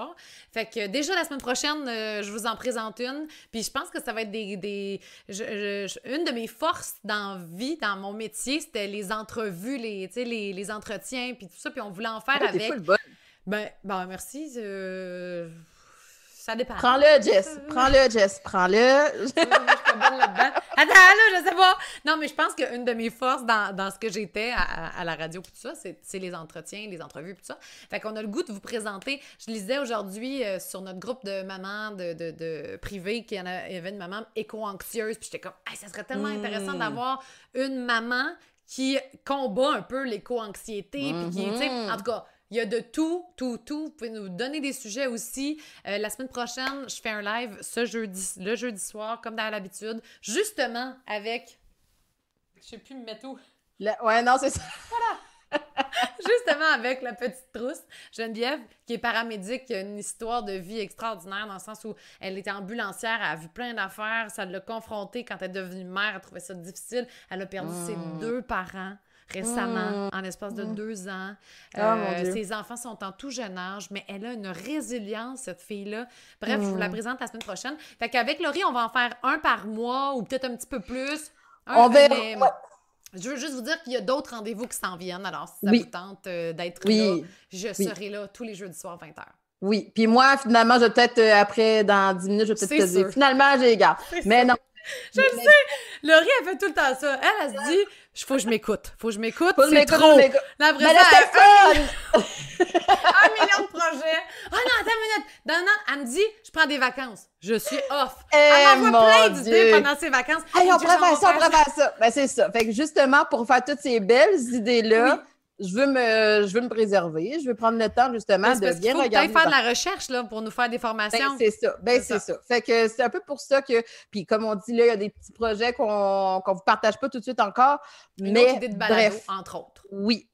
[SPEAKER 1] Fait que déjà la semaine prochaine, euh, je vous en présente une. Puis je pense que ça va être des. des une de mes forces dans vie, dans mon métier, c'était les entrevues, les, les, les entretiens, puis tout ça. Puis on voulait en faire ah, avec. Ben, ben, merci. Euh, ça dépend.
[SPEAKER 2] Prends-le, Jess. Prends-le, Jess. Prends-le. je suis bonne
[SPEAKER 1] là-dedans. Attends, là, je sais pas. Non, mais je pense qu'une de mes forces dans, dans ce que j'étais à, la radio, tout ça, c'est les entretiens, les entrevues, tout ça. Fait qu'on a le goût de vous présenter. Je lisais aujourd'hui euh, sur notre groupe de mamans de, de, de privé qu'il y, avait une maman éco-anxieuse. Puis j'étais comme, ça serait tellement intéressant hmm. d'avoir une maman qui combat un peu l'éco-anxiété. Puis qui, tu sais, en tout cas, il y a de tout, tout, tout. Vous pouvez nous donner des sujets aussi. Euh, la semaine prochaine, je fais un live ce jeudi, le jeudi soir, comme l'habitude, justement avec. Je sais plus me mettre où.
[SPEAKER 2] Ouais, non, c'est ça.
[SPEAKER 1] Voilà. Justement avec la petite trousse, Geneviève, qui est paramédic, qui a une histoire de vie extraordinaire dans le sens où elle était ambulancière, elle a vu plein d'affaires, ça l'a confrontée quand elle est devenue mère, elle a trouvé ça difficile, elle a perdu ses hmm. deux parents récemment, mmh. en espace de mmh. deux ans. Oh, euh, ses enfants sont en tout jeune âge, mais elle a une résilience, cette fille-là. Bref, je vous la mmh. présente la semaine prochaine. Fait qu'avec Laurie, on va en faire un par mois ou peut-être un petit peu plus.
[SPEAKER 2] on verra.
[SPEAKER 1] Je veux juste vous dire qu'il y a d'autres rendez-vous qui s'en viennent. Alors, si ça vous tente euh, d'être là, je serai là tous les jeudis soirs, 20h.
[SPEAKER 2] Oui. Puis moi, finalement, je vais peut-être, euh, après, dans 10 minutes, je vais peut-être te dire, finalement, j'ai égard. Mais non.
[SPEAKER 1] Je le sais. Laurie, elle fait tout le temps ça. Elle, elle se dit, faut que je m'écoute. Faut que je m'écoute. C'est trop.
[SPEAKER 2] La vraie un,
[SPEAKER 1] un million de projets. Ah non, attends une minute. Non, non, elle me dit, je prends des vacances. Je suis off.
[SPEAKER 2] Eh, elle
[SPEAKER 1] m'envoie plein d'idées pendant ses vacances.
[SPEAKER 2] Hey, on pourrait faire ça, on pourrait faire ça. Ben, c'est ça. Fait que justement, pour faire toutes ces belles idées-là, je veux me je veux me préserver, je veux prendre le temps justement de bien regarder.
[SPEAKER 1] faire de la recherche là pour nous faire des formations.
[SPEAKER 2] Ben, c'est ça. Ben c'est ça. Fait que c'est un peu pour ça que puis comme on dit là, il y a des petits projets qu'on qu'on vous partage pas tout de suite encore, mais
[SPEAKER 1] de bref, entre autres.
[SPEAKER 2] Oui.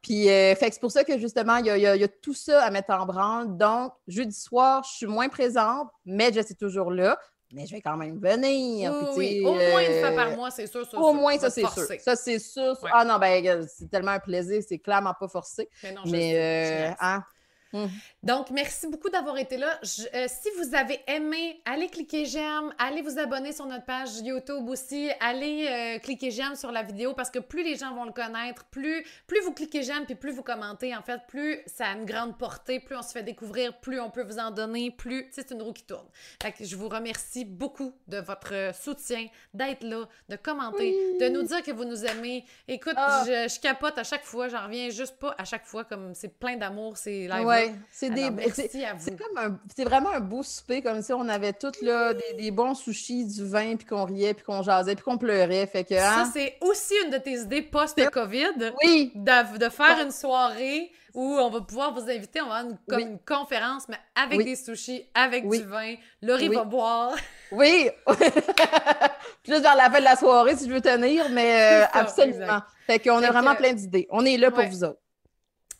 [SPEAKER 2] Puis euh, fait que c'est pour ça que justement il y, a, y, a, tout ça à mettre en branle. Donc jeudi soir, je suis moins présente, mais je suis toujours là mais je vais quand même venir.
[SPEAKER 1] Oui, Au moins une fois par euh, mois, c'est sûr.
[SPEAKER 2] au moins, ça, c'est sûr. Ça, c'est sûr. Ah non, ben, c'est tellement un plaisir, c'est clairement pas forcé. Mais, non, mais euh, hein?
[SPEAKER 1] Mhm. Donc, merci beaucoup d'avoir été là. Euh, si vous avez aimé, allez cliquer j'aime, allez vous abonner sur notre page YouTube aussi, allez euh, cliquer j'aime sur la vidéo parce que plus les gens vont le connaître, plus, plus vous cliquez j'aime puis plus vous commentez, en fait, plus ça a une grande portée, plus on se fait découvrir, plus on peut vous en donner, plus c'est une roue qui tourne. Fait que je vous remercie beaucoup de votre soutien, d'être là, de commenter, de nous dire que vous nous aimez. Écoute, ah. je, capote à chaque fois, j'en reviens juste pas à chaque fois comme c'est plein d'amour, c'est live.
[SPEAKER 2] C'est des. C'est comme un. C'est vraiment un beau souper, comme si on avait tous là des, bons sushis, du vin, puis qu'on riait, puis qu'on jasait, puis qu'on pleurait. Fait que. Ça,
[SPEAKER 1] hein? c'est aussi une de tes idées post-COVID.
[SPEAKER 2] Oui.
[SPEAKER 1] De, faire une soirée où on va pouvoir vous inviter, on va avoir une, comme une conférence, mais avec des sushis, avec du vin. Laurie va boire.
[SPEAKER 2] Oui! Plus vers la fin de la soirée, si je veux tenir, mais euh, absolument. Fait qu'on a vraiment plein d'idées. On est là pour vous autres.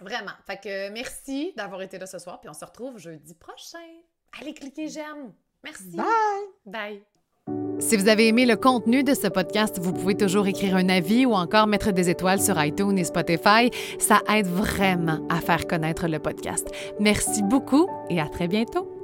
[SPEAKER 1] Vraiment. Fait que merci d'avoir été là ce soir, puis on se retrouve jeudi prochain. Allez cliquez j'aime. Merci.
[SPEAKER 2] Bye.
[SPEAKER 1] Bye.
[SPEAKER 3] Si vous avez aimé le contenu de ce podcast, vous pouvez toujours écrire un avis ou encore mettre des étoiles sur iTunes et Spotify. Ça aide vraiment à faire connaître le podcast. Merci beaucoup et à très bientôt.